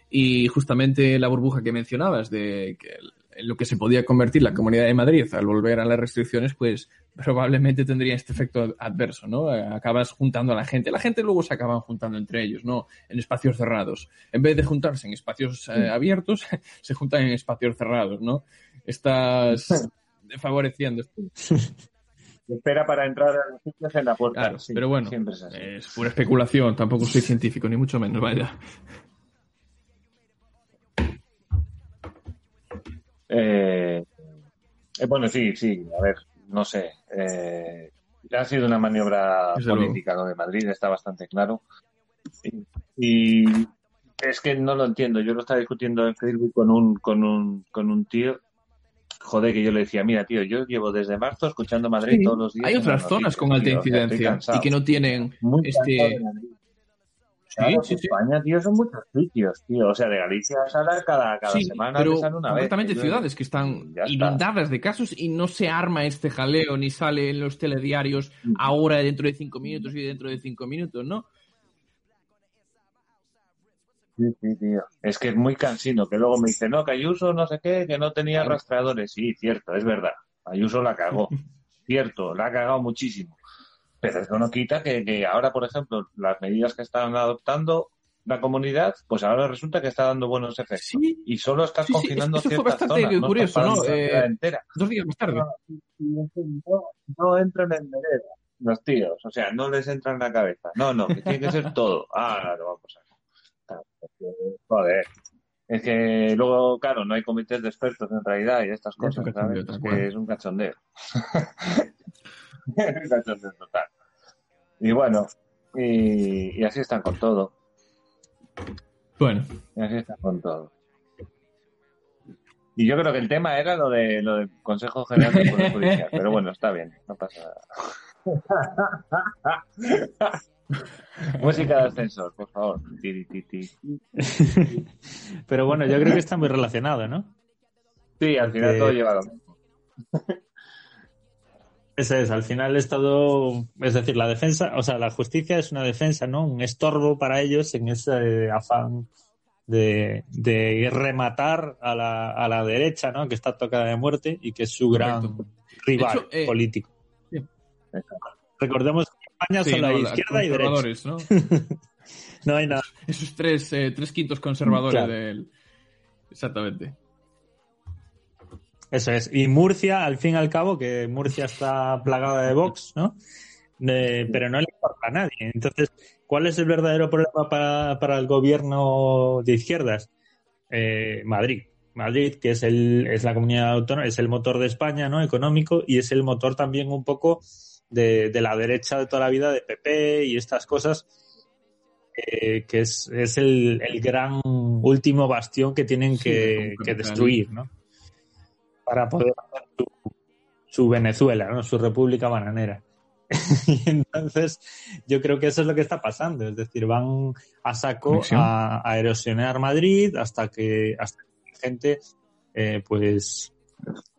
Y justamente la burbuja que mencionabas de que lo que se podía convertir la Comunidad de Madrid al volver a las restricciones, pues probablemente tendría este efecto adverso, ¿no? Eh, Acabas juntando a la gente. La gente luego se acaban juntando entre ellos, ¿no? En espacios cerrados. En vez de juntarse en espacios eh, abiertos, se juntan en espacios cerrados, ¿no? Estás favoreciendo.
Espera para entrar a los sitios en la puerta.
Claro,
sí,
pero bueno,
Siempre es así.
es pura especulación. Tampoco soy científico, ni mucho menos, vaya.
Eh, eh, bueno, sí, sí, a ver, no sé. Eh, ha sido una maniobra
Desde
política lo de Madrid, está bastante claro. Y, y es que no lo entiendo. Yo lo estaba discutiendo en Facebook con un, con un, con un tío. Joder, que yo le decía, mira, tío, yo llevo desde marzo escuchando Madrid
Sí,
todos los días.
Hay otras zonas con alta incidencia y que no tienen
Muy
este. Sí.
España, tío, son muchos sitios, tío. O sea, de Galicia a Sara cada, cada semana
pero
te una vez.
concretamente
tío.
ciudades que están inundadas de casos y no se arma este jaleo ni sale en los telediarios ahora dentro de cinco minutos y dentro de cinco minutos, ¿no?
Sí, sí, tío. Es que es muy cansino, que luego me dice, no, que Ayuso no sé qué, que no tenía rastreadores. Sí, cierto, es verdad. Ayuso la cagó. Cierto, la ha cagado muchísimo. Pero eso no quita que, que ahora, por ejemplo, las medidas que están adoptando la comunidad, pues ahora resulta que está dando buenos efectos.
Sí,
Y solo estás
Sí, sí,
confinando
eso fue
ciertas
bastante
zonas, no
curioso, ¿no? Eh,
entera.
dos días más tarde.
No, no entran en vereda los tíos, o sea, no les entra en la cabeza. No, no, que tiene que ser todo. Ah, lo vamos a porque, Joder. Es que luego, claro, no hay comités de expertos en realidad y estas
Es
cosas, ¿sabes? Es que es un cachondeo. total. Y bueno, y, y así están con todo.
Bueno,
Y así están con todo. Y yo creo que el tema era lo de lo del Consejo General del Poder Judicial, pero bueno, está bien, no pasa nada. Música de ascensor, por favor.
Pero bueno, yo creo que está muy relacionado, ¿no?
Sí, al final
Porque-
todo lleva lo mismo.
Eso es, al final es todo, es decir, la defensa, o sea, la justicia es una defensa, ¿no? Un estorbo para ellos en ese afán de, de rematar a la, a la derecha, ¿no? Que está tocada de muerte y que es su gran
Correcto.
rival
hecho, eh,
político. Recordemos que en España
sí,
solo
no,
hay
la-
izquierda y derecha.
¿no?
No hay nada.
Esos tres, eh, tres quintos conservadores
Claro.
del... Exactamente.
Eso es. Y Murcia, al fin y al cabo, que Murcia está plagada de Vox, ¿no? Eh, pero no le importa a nadie. Entonces, ¿cuál es el verdadero problema para, para el gobierno de izquierdas? Eh, Madrid. Madrid, que es, el, es la comunidad autónoma, es el motor de España, ¿no? Económico, y es el motor también un poco de, de la derecha de toda la vida, de PP y estas cosas, eh, que es, es el, el gran último bastión que tienen que, que destruir, ¿no? Para poder hacer su, su Venezuela, ¿no? Su república bananera. y entonces, yo creo que eso es lo que está pasando. Es decir, van a saco a, a erosionar Madrid hasta que, hasta que la gente, eh, pues,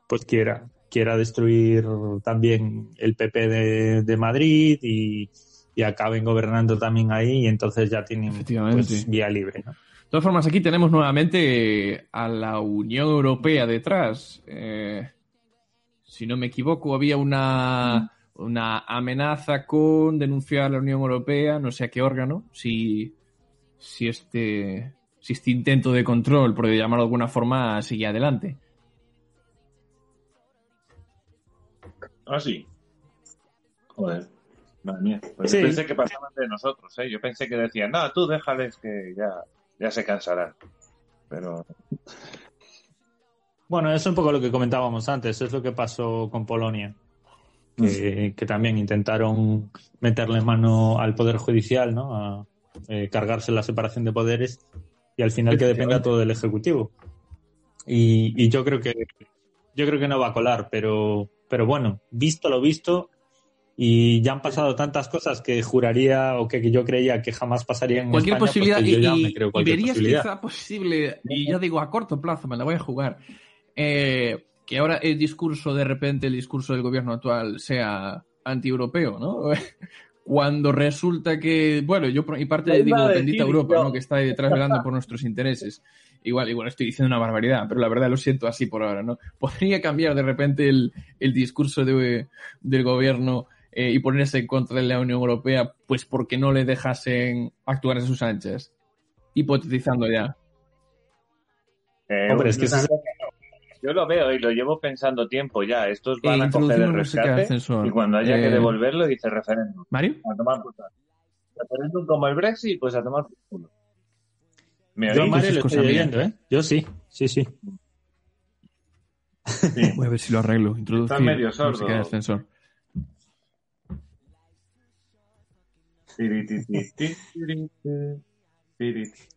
pues quiera, quiera destruir también el PP de, de Madrid y, y acaben gobernando también ahí y entonces ya tienen pues, vía libre, ¿no?
De todas formas, aquí tenemos nuevamente a la Unión Europea detrás. Eh, si no me equivoco, había una, una amenaza con denunciar a la Unión Europea, no sé a qué órgano, si, si, este, si este intento de control, por llamarlo de alguna forma, sigue adelante.
Ah, sí. Joder. Madre mía. Pues
Sí.
yo pensé que pasaban de nosotros, ¿eh? Yo pensé que decían, no, tú déjales que ya, ya se cansarán. Pero,
Bueno, es un poco lo que comentábamos antes, es lo que pasó con Polonia, que, que también intentaron meterle mano al Poder Judicial, ¿no? A eh, cargarse la separación de poderes y al final que dependa todo del Ejecutivo. Y, y yo creo que yo creo que no va a colar, pero, pero bueno, visto lo visto, y ya han pasado tantas cosas que juraría o que yo creía que jamás pasarían en
Cualquier
España,
posibilidad,
pues que yo
y,
ya
y-
me creo
y
cualquier
verías
posibilidad.
quizá posible, y ya digo a corto plazo, me la voy a jugar, eh, que ahora el discurso, de repente, el discurso del gobierno actual sea anti-europeo, ¿no? Cuando resulta que, bueno, yo mi parte
iba
digo
decir
bendita
yo.
Europa, ¿no? Que está ahí detrás velando por nuestros intereses. Igual, igual estoy diciendo una barbaridad, pero la verdad lo siento así por ahora, ¿no? Podría cambiar de repente el, el discurso de- del gobierno eh, y ponerse en contra de la Unión Europea, pues porque no le dejasen actuar a sus anchas. Hipotetizando ya.
eh,
Hombre, es que es-
yo lo veo y lo llevo pensando tiempo ya. Estos
Eh,
van a coger el rescate y cuando haya que
Eh,
devolverlo dice referéndum.
¿Mario?
A tomar saco. Referéndum como el Brexit, pues a tomar culo. ¿Me
Yo? Mario lo estoy oyendo, ¿eh? Yo sí, sí, sí.
Sí.
Voy a ver si lo arreglo. Introducir
Está medio sordo.
música de ascensor.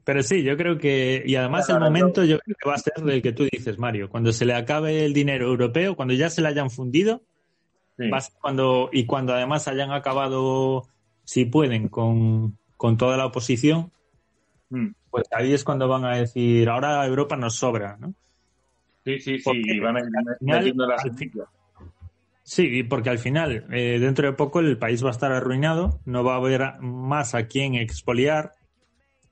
Pero sí, yo creo que, y además el momento yo creo que va a ser el que tú dices, Mario, cuando se le acabe el dinero europeo, cuando ya se le hayan fundido,
Sí.
va a ser cuando, y cuando además hayan acabado, si pueden, con, con toda la oposición,
Mm.
pues ahí es cuando van a decir, ahora Europa nos sobra, ¿no?
Sí, sí, sí,
Porque
y van a ir metiendo las
al Sí, porque al final, eh, dentro de poco, el país va a estar arruinado, no va a haber más a quien expoliar,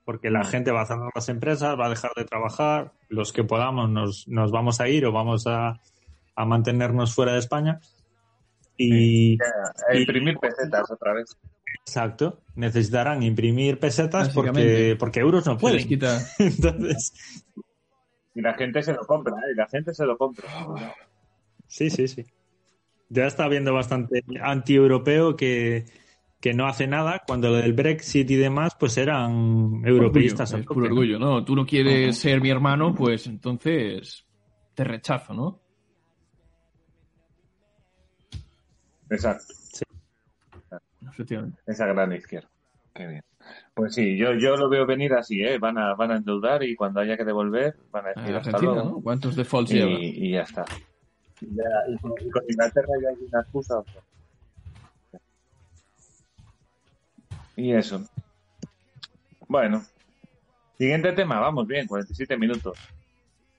porque la
No.
gente va a cerrar las empresas, va a dejar de trabajar, los que podamos nos, nos vamos a ir o vamos a, a mantenernos fuera de España. Y,
imprimir pesetas otra vez.
exacto, necesitarán imprimir pesetas porque, porque euros no pueden.
quita.
Entonces,
Y la gente se lo compra, ¿eh? Y la gente se lo compra.
sí, sí, sí. Ya está viendo bastante anti-europeo que, que no hace nada cuando lo del Brexit y demás pues eran europeístas.
Orgullo, es puro
¿no?
orgullo, ¿no? Tú no quieres ser mi hermano, pues entonces te rechazo, ¿no?
Exacto.
Efectivamente.
Esa gran izquierda. Qué bien. Pues sí, yo, yo lo veo venir así, ¿eh? Van a, van a endeudar y cuando haya que devolver van a
A
decir hasta luego.
¿no? ¿Cuántos defaults lleva?
Y, y ya está. Ya, y, con, y con Inglaterra ya hay una excusa. Y eso. Bueno. Siguiente tema, vamos bien, 47 minutos.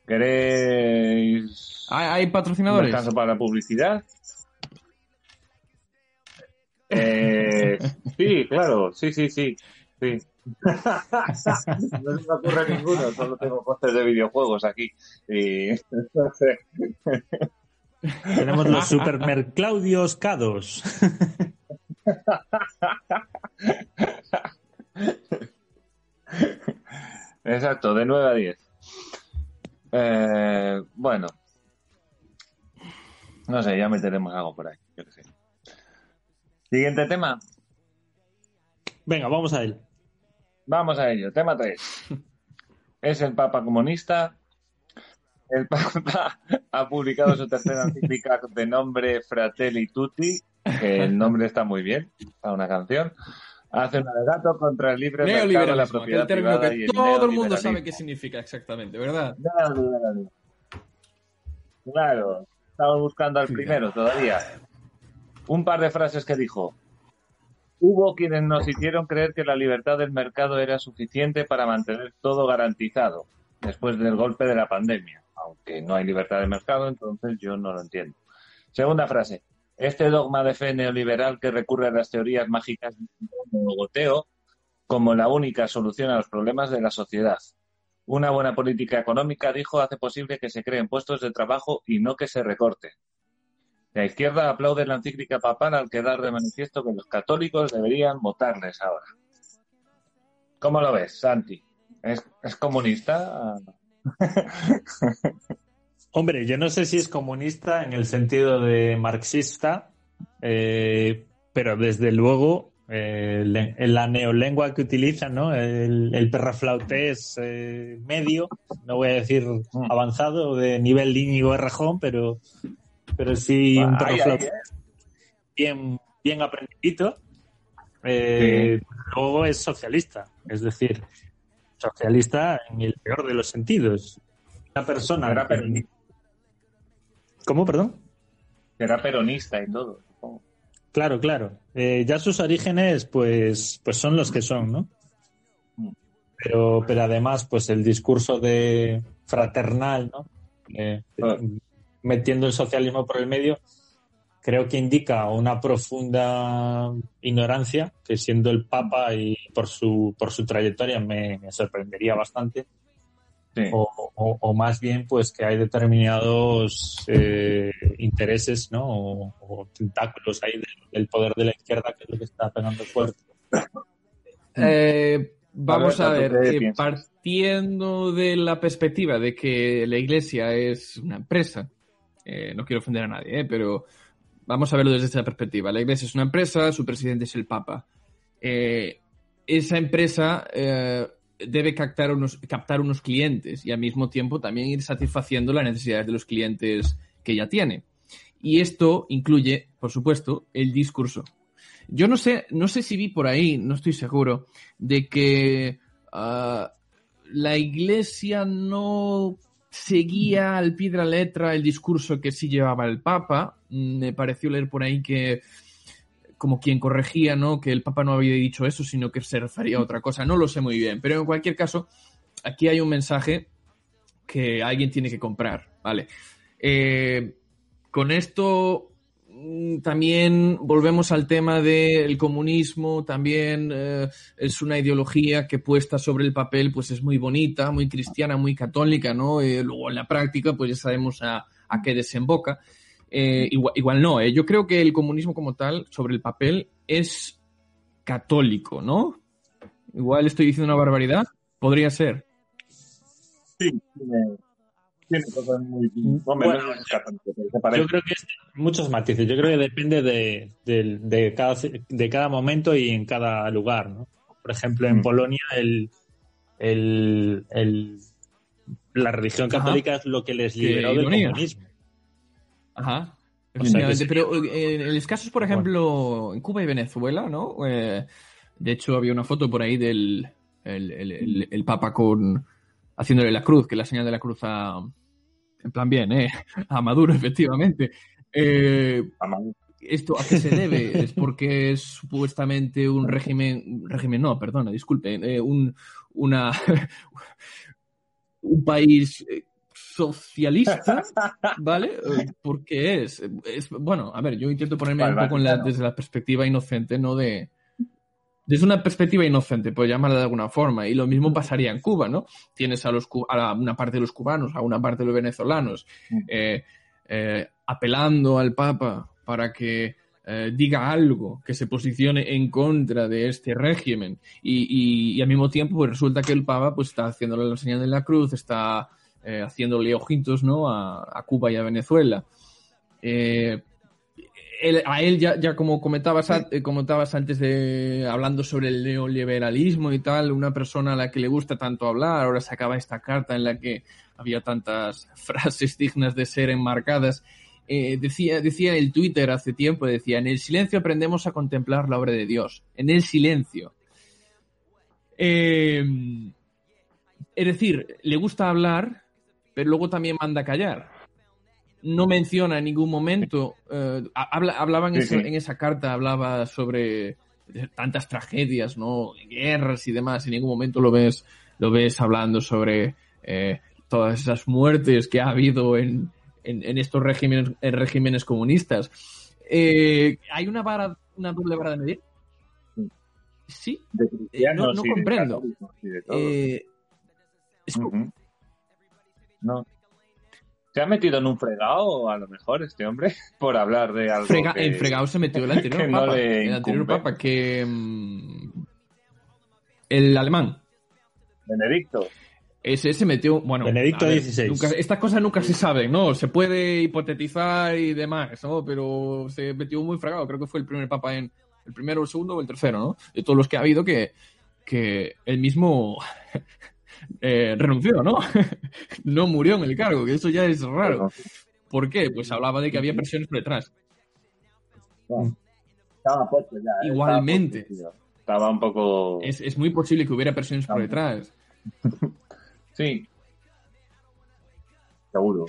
¿Queréis
¿Hay,
un
patrocinadores?
descanso para la publicidad? Eh, sí, claro, sí, sí, sí. sí. no se me ocurre ninguno, solo tengo costes de videojuegos aquí. Y no sé.
Tenemos los supermerclaudios Cados.
Exacto, de 9 a 10. Eh, bueno. No sé, ya meteremos algo por ahí. yo qué sé. Siguiente tema.
Venga, vamos a él.
Vamos a ello. Tema 3. Es el Papa comunista. El Papa ha publicado su tercera encíclica de nombre Fratelli Tutti, que el nombre está muy bien para una canción. Hace un alegato contra el libre mercado, la propiedad
aquel término
privada
que
y el
todo el mundo sabe qué significa exactamente, ¿verdad?
Neoliberalismo. Claro, estamos buscando al primero todavía. Un par de frases que dijo. Hubo quienes nos hicieron creer que la libertad del mercado era suficiente para mantener todo garantizado después del golpe de la pandemia. Aunque no hay libertad de mercado, entonces yo no lo entiendo. Segunda frase. Este dogma de fe neoliberal que recurre a las teorías mágicas del logoteo como la única solución a los problemas de la sociedad. Una buena política económica, dijo, hace posible que se creen puestos de trabajo y no que se recorten. La izquierda aplaude la encíclica papal al quedar de manifiesto que los católicos deberían votarles ahora. ¿Cómo lo ves, Santi? ¿Es, es comunista?
Hombre, yo no sé si es comunista en el sentido de marxista, eh, pero desde luego eh, le- en la neolengua que utilizan, ¿no? El, el perraflautés eh, medio, no voy a decir avanzado, de nivel Íñigo Errejón, pero, pero sí un
Ahí, ahí,
perraflautés bien, bien aprendidito. Eh, Luego es socialista, es decir, socialista en el peor de los sentidos. Una persona.
Era peronista,
¿Cómo, perdón?
era peronista y todo. supongo.
Claro, claro. Eh, ya sus orígenes, pues, pues son los que son, ¿no?
Mm.
Pero, pero además, pues el discurso de fraternal, ¿no? Eh,
Ah.
metiendo el socialismo por el medio, creo que indica una profunda ignorancia que siendo el Papa y por su, por su trayectoria me, me sorprendería bastante.
Sí.
O, o- o más bien pues que hay determinados eh, intereses ¿no? o, o tentáculos ahí del, del poder de la izquierda que es lo que está pegando fuerte.
Eh, vamos a
ver,
ver,
¿tú qué
eh, partiendo de la perspectiva de que la iglesia es una empresa, eh, no quiero ofender a nadie, eh, pero vamos a verlo desde esa perspectiva. La iglesia es una empresa, su presidente es el Papa. Eh, esa empresa eh, debe captar unos, captar unos clientes y al mismo tiempo también ir satisfaciendo las necesidades de los clientes que ya tiene. Y esto incluye, por supuesto, el discurso. Yo no sé, no sé si vi por ahí, no estoy seguro, de que ah, la iglesia no seguía al pie de la letra el discurso que sí llevaba el Papa. Mm, Me pareció leer por ahí que como quien corregía, ¿no? Que el Papa no había dicho eso, sino que se refería a otra cosa. No lo sé muy bien, pero en cualquier caso, aquí hay un mensaje que alguien tiene que comprar, ¿vale? Eh, con esto también volvemos al tema del comunismo, también eh, es una ideología que puesta sobre el papel pues es muy bonita, muy cristiana, muy católica, ¿no? Eh, luego en la práctica pues ya sabemos a, a qué desemboca. Eh, igual, igual no, yo creo que el comunismo como tal, sobre el papel, es católico, ¿no? Igual estoy diciendo una barbaridad, podría ser.
Sí, tiene, cosas muy... No.
Yo creo que es muchos matices. Yo creo que depende de, de- de cada, de cada momento y en cada lugar, ¿no? Por ejemplo, en
Mm.
Polonia el, el, el- la religión
Ajá.
católica es lo que les liberó del
ironía.
comunismo.
Ajá.
O sea que
Efectivamente,
sí.
pero eh, en los casos, por ejemplo, en Cuba y Venezuela, ¿no? Eh, de hecho, había una foto por ahí del el, el- el- el Papa con haciéndole la cruz, que es la señal de la cruz a, en plan bien, ¿eh? A Maduro, efectivamente. Eh. ¿Esto a qué se debe? ¿Es porque es supuestamente un régimen, régimen no, perdona, disculpe, eh, un, una, un país eh, socialista, ¿vale? ¿Por qué es? es? Bueno, a ver, yo intento ponerme
Vale,
un
vale,
poco en la-
claro.
desde la perspectiva inocente, ¿no? De, desde una perspectiva inocente, por llamarla de alguna forma. Y lo mismo pasaría en Cuba, ¿no? Tienes a, los, a la- una parte de los cubanos, a una parte de los venezolanos,
Mm.
eh, eh, apelando al Papa para que eh, diga algo, que se posicione en contra de este régimen. Y, y- y al mismo tiempo, pues resulta que el Papa pues, está haciéndole la señal de la cruz, está haciéndole ojitos ¿no? a, a Cuba y a Venezuela. Eh, él- a él ya, ya como comentabas, eh, comentabas antes de hablando sobre el neoliberalismo y tal, una persona a la que le gusta tanto hablar, ahora sacaba esta carta en la que había tantas frases dignas de ser enmarcadas. Eh, decía, decía el Twitter hace tiempo, decía, en el silencio aprendemos a contemplar la obra de Dios. En el silencio. Eh, es decir, le gusta hablar, pero luego también manda a callar. No menciona en ningún momento, eh, habla, hablaba en,
Sí,
esa,
sí.
en esa carta, hablaba sobre tantas tragedias, ¿no? Guerras y demás. En ningún momento lo ves, lo ves hablando sobre eh, todas esas muertes que ha habido en, en, en estos regímenes, en regímenes comunistas. Eh, ¿Hay una vara, una doble vara de medir? Sí. No- comprendo. Eh.
No. ¿Se ha metido en un fregado a lo mejor este hombre por hablar de algo
Frega-
que...
En fregado se metió el anterior
que no
papa.
le
el anterior papa que. mm, el alemán.
Benedicto?
Ese se metió. Bueno.
Benedicto
ver,
XVI.
nunca- estas cosas nunca se saben, ¿no? Se puede hipotetizar y demás, ¿no? Pero se metió muy fregado. Creo que fue el primer papa en. El primero, el segundo o el tercero, ¿no? De todos los que ha habido que. Que él mismo. eh, renunció, ¿no? no murió en el cargo, que eso ya es raro. ¿Por qué? Pues hablaba de que había presiones por detrás.
Estaba puesto ya. ¿eh?
Igualmente.
Estaba, puesto, tío. Estaba un poco...
Es, es muy posible que hubiera presiones por detrás.
Sí. Seguro.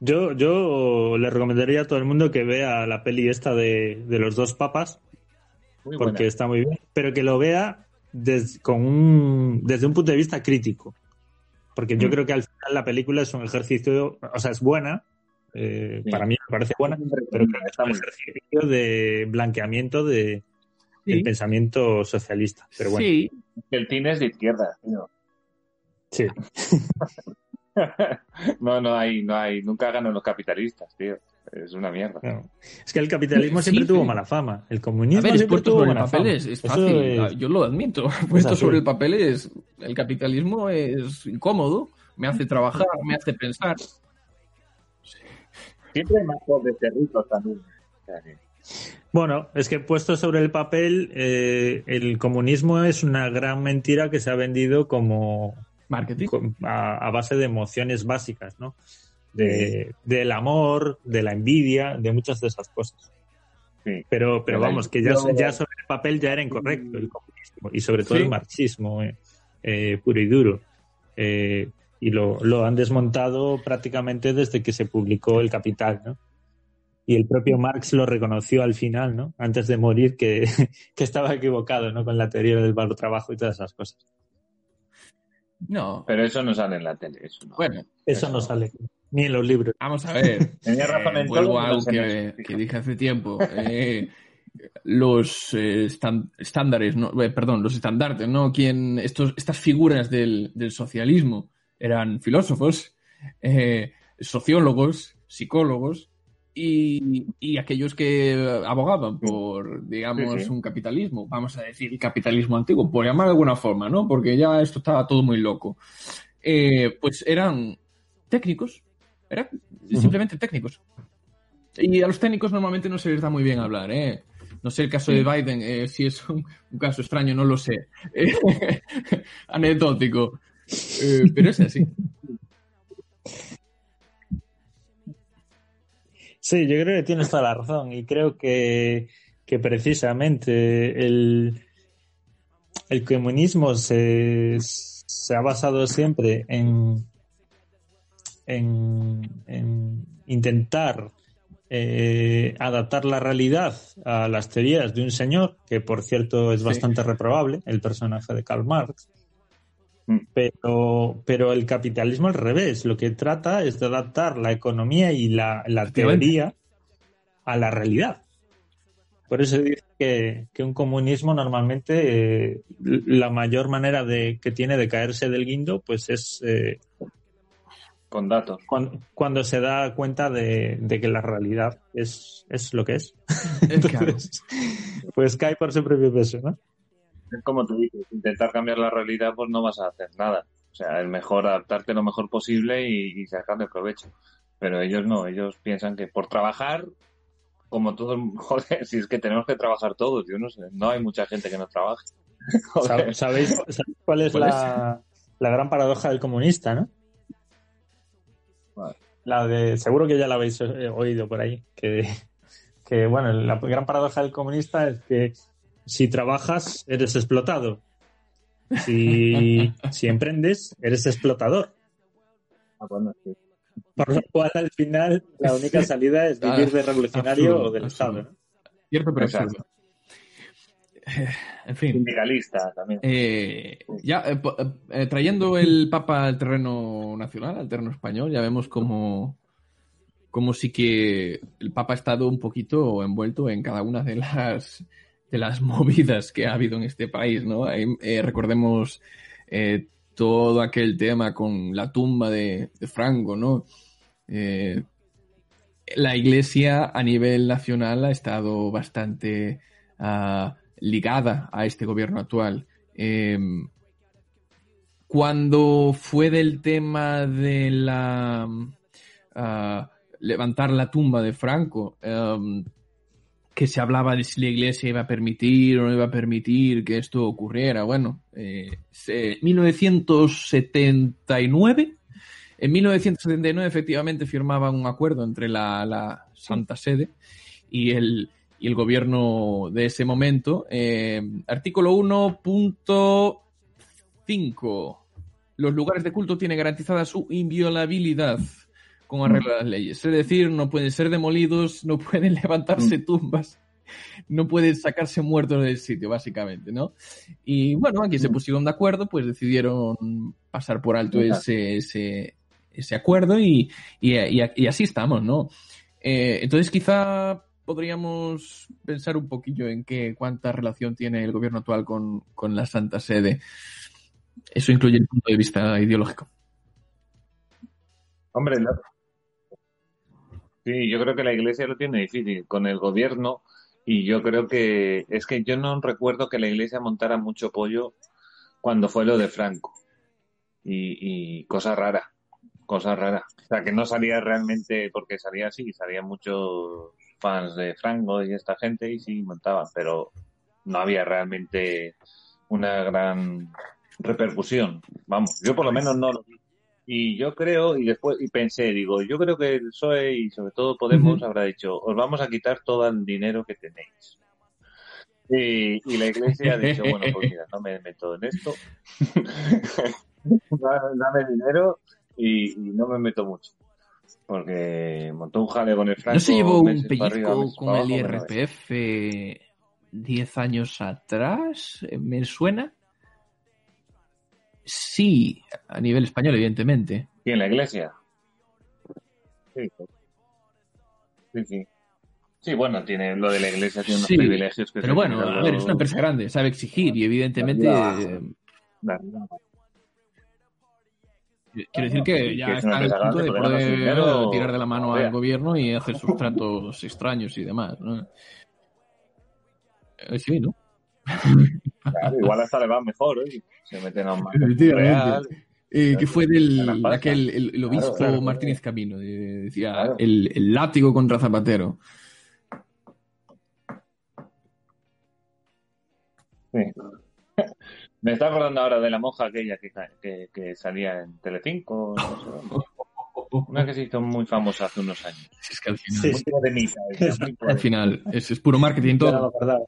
Yo, yo le recomendaría a todo el mundo que vea la peli esta de, de los dos papas,
Muy
porque
buena.
está muy bien, pero que lo vea des- con un, desde un punto de vista crítico. Porque yo
Mm.
creo que al final la película es un ejercicio, o sea, es buena, eh,
Sí.
para mí me parece buena, pero creo que es un ejercicio de blanqueamiento de,
Sí.
del pensamiento socialista. Pero bueno,
Sí,
El cine es de izquierda, tío.
sí.
no, no hay, no hay, nunca ganan los capitalistas, tío. Es una mierda.
No. Es que el capitalismo
Sí,
siempre tuvo mala fama. El
a
comunismo
ver, es
siempre
puesto
tuvo
sobre papel
fama.
es, fácil,
es-
yo lo admito. Puesto sobre el papel es. El capitalismo es incómodo, me hace trabajar, me hace pensar.
Siempre hay más pobres que ricos también.
Bueno, es que puesto sobre el papel, eh, el comunismo es una gran mentira que se ha vendido como
Marketing.
a base de emociones básicas, ¿no? De, del amor, de la envidia, de muchas de esas cosas.
Sí.
Pero, pero vamos, que ya, sobre el papel ya era incorrecto el comunismo y sobre todo
Sí.
el marxismo eh, eh, puro y duro. Eh, y lo, lo han desmontado prácticamente desde que se publicó El Capital, ¿no? Y el propio Marx lo reconoció al final, ¿no? Antes de morir, que, que estaba equivocado, ¿no? Con la teoría del valor trabajo y todas esas cosas.
No,
Pero eso no sale en la tele. Eso no.
bueno,
Eso no sale ni en los libros.
vamos a ver.
Tenía razón
Eh,
en
vuelvo a algo que, que dije hace tiempo. Eh, los eh, estándares, no, eh, perdón, los estandartes, ¿no? Quien, estos, estas figuras del, del socialismo eran filósofos, eh, sociólogos, psicólogos y, y aquellos que abogaban por, digamos,
Sí, sí.
un capitalismo, vamos a decir, el capitalismo antiguo, por llamar de alguna forma, ¿no? Porque ya esto estaba todo muy loco. Eh, pues eran técnicos, simplemente técnicos. Y a los técnicos normalmente no se les da muy bien hablar, ¿eh? No sé el caso de Biden, eh, si es un, un caso extraño, no lo sé. Eh, anecdótico. Eh, pero es así.
Sí, yo creo que tienes toda la razón y creo que, que precisamente el, el comunismo se, se ha basado siempre en, en, en intentar eh, adaptar la realidad a las teorías de un señor, que por cierto es
Sí.
bastante reprobable, el personaje de Karl Marx.
Mm.
Pero, pero el capitalismo al revés, lo que trata es de adaptar la economía y la, la teoría a la realidad. Por eso dice que, que un comunismo normalmente eh, la mayor manera de que tiene de caerse del guindo pues es eh,
Con datos.
cuando, cuando se da cuenta de, de que la realidad es, es lo que es.
Claro.
Entonces, pues cae por su propio peso, ¿no?
Es como te dices, intentar cambiar la realidad, pues no vas a hacer nada. O sea, es mejor adaptarte lo mejor posible y, y sacarle provecho. Pero ellos no, ellos piensan que por trabajar, como todos, joder, si es que tenemos que trabajar todos, yo no sé, no hay mucha gente que no trabaje.
¿Sabéis, sabéis cuál es
¿Cuál
la, la gran paradoja del comunista, no? La de, seguro que ya la habéis eh, oído por ahí, que, que bueno, la gran paradoja del comunista es que si trabajas, eres explotado. Si, si emprendes, eres explotador.
Ah, bueno, sí.
Por lo cual, al final, la única salida es vivir de revolucionario
Absurdo,
o del. Estado. ¿no?
Cierto, pero
Exacto.
En fin.
Sindicalista también.
Eh, ya eh, eh, trayendo el Papa al terreno nacional, al terreno español, ya vemos como, como sí que el Papa ha estado un poquito envuelto en cada una de las de las movidas que ha habido en este país, ¿no? Eh, recordemos todo aquel tema con la tumba de, de Franco, ¿no? La Iglesia a nivel nacional ha estado bastante ah, ligada a este gobierno actual. Eh, cuando fue del tema de la ah, levantar la tumba de Franco, em, que se hablaba de si la iglesia iba a permitir o no iba a permitir que esto ocurriera. Bueno, eh, se- 1979, en 1979 efectivamente firmaban un acuerdo entre la Santa Sede y el, y el gobierno de ese momento. Eh, artículo 1.5. Los lugares de culto tienen garantizada su inviolabilidad con arreglo a las leyes. Es decir, no pueden ser demolidos, no pueden levantarse tumbas, no pueden sacarse muertos del sitio, básicamente, ¿no? Y bueno, aquí se pusieron de acuerdo, pues decidieron pasar por alto ese, ese, ese acuerdo y, y, y- y así estamos, ¿no? Eh, entonces quizá podríamos pensar un poquillo en qué cuánta relación tiene el gobierno actual con, con la Santa Sede. Eso incluye el punto de vista ideológico.
Hombre, no. Sí, yo creo que la iglesia lo tiene difícil con el gobierno y yo creo que es que yo no recuerdo que la iglesia montara mucho pollo cuando fue lo de Franco y, y cosa rara, cosa rara. O sea, que no salía realmente porque salía así, salían muchos fans de Franco y esta gente y sí montaban, pero no había realmente una gran repercusión. Vamos, yo por lo menos no lo vi. Y yo creo, y después y pensé, digo, yo creo que el PSOE y sobre todo Podemos habrá dicho, os vamos a quitar todo el dinero que tenéis. Y, y la iglesia ha dicho, bueno, pues mira, no me meto en esto, dame dinero y, y no me meto mucho. Porque montó un jale con el Franco.
¿No se llevó un
arriba,
pellizco con el IRPF 10 años atrás? Eh, ¿Me suena? Sí, a nivel español, evidentemente.
¿Y en la iglesia? Sí. Sí, sí. Sí, bueno, tiene lo de la iglesia tiene unos
Sí,
privilegios que
Pero bueno,
quitan
a ver, es una empresa grande, sabe exigir y evidentemente...
La-
Quiere decir que ya
Que es una
está en el punto de poder tirar de la mano al gobierno y hacer sus tratos extraños y demás, ¿no? Eh, Sí, ¿no?
Claro, igual hasta le va mejor, ¿eh? Se meten a un real.
Eh, que fue del aquel el, el obispo
Claro, claro.
Martínez Camino, de- decía
Claro.
el, el látigo contra Zapatero.
Sí. Me está acordando ahora de la monja aquella que, que, que salía en Telecinco, no sé dónde. Una que se hizo muy famosa hace unos años.
Es que al final,
Sí,
Muy poderosa, ella, muy
al final es, es puro marketing todo.
acordaba.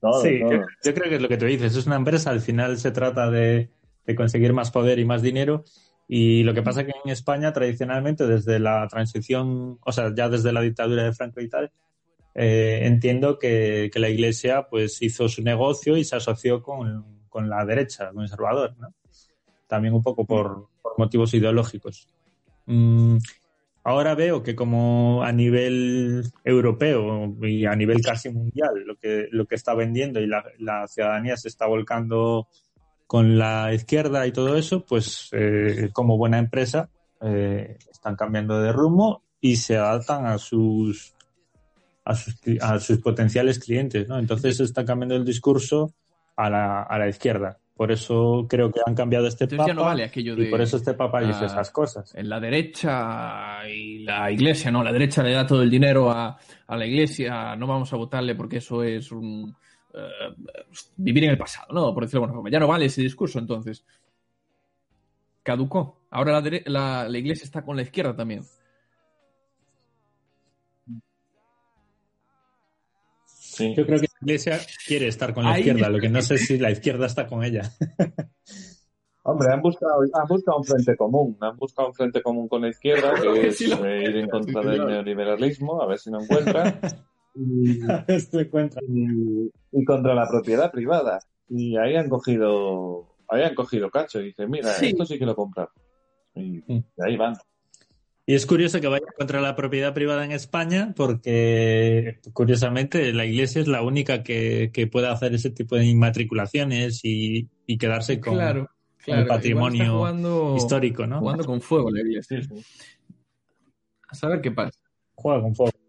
Todo,
Sí,
todo.
yo, yo creo que es lo que tú dices. Es una empresa, al final se trata de, de conseguir más poder y más dinero. Y lo que pasa es que en España, tradicionalmente, desde la transición, o sea, ya desde la dictadura de Franco y tal, eh, entiendo que, que la Iglesia pues hizo su negocio y se asoció con, con la derecha conservadora, ¿no? También un poco por, por motivos ideológicos. Mm, ahora veo que como a nivel europeo y a nivel casi mundial lo que, lo que está vendiendo y la, la ciudadanía se está volcando con la izquierda y todo eso, pues eh, como buena empresa eh, están cambiando de rumbo y se adaptan a sus a sus, a sus potenciales clientes, ¿no? Entonces está cambiando el discurso a la, a la izquierda. Por eso creo que han cambiado este
Entonces
papa
no vale aquello de
y por eso este papa dice esas cosas.
en la derecha y la iglesia, no, la derecha le da todo el dinero a, a la iglesia, no vamos a votarle porque eso es un, eh, vivir en el pasado, ¿no? Por decirlo de alguna forma. Ya no vale ese discurso, entonces. Caducó. Ahora la, la, la iglesia está con la izquierda también.
Sí.
Yo creo que la iglesia quiere estar con la
Ahí
izquierda, lo que no sé si la izquierda está con ella.
Hombre, han buscado, han buscado un frente común. Han buscado un frente común con la izquierda, que es
Sí, lo-
eh, ir en contra
sí,
del
claro.
neoliberalismo, a ver si lo encuentran. Y,
Esto encuentra.
y- y contra la propiedad privada. Y ahí han cogido, ahí han cogido cacho y dicen, mira,
Sí.
esto sí que lo. Y,
Mm.
y ahí van.
Y es curioso que vaya contra la propiedad privada en España porque, curiosamente, la iglesia es la única que, que puede hacer ese tipo de inmatriculaciones y, y quedarse con,
claro,
con
claro.
el patrimonio
Igual está jugando,
histórico, ¿no?
jugando con fuego la iglesia.
Sí, sí.
A saber qué pasa.
Juega con fuego.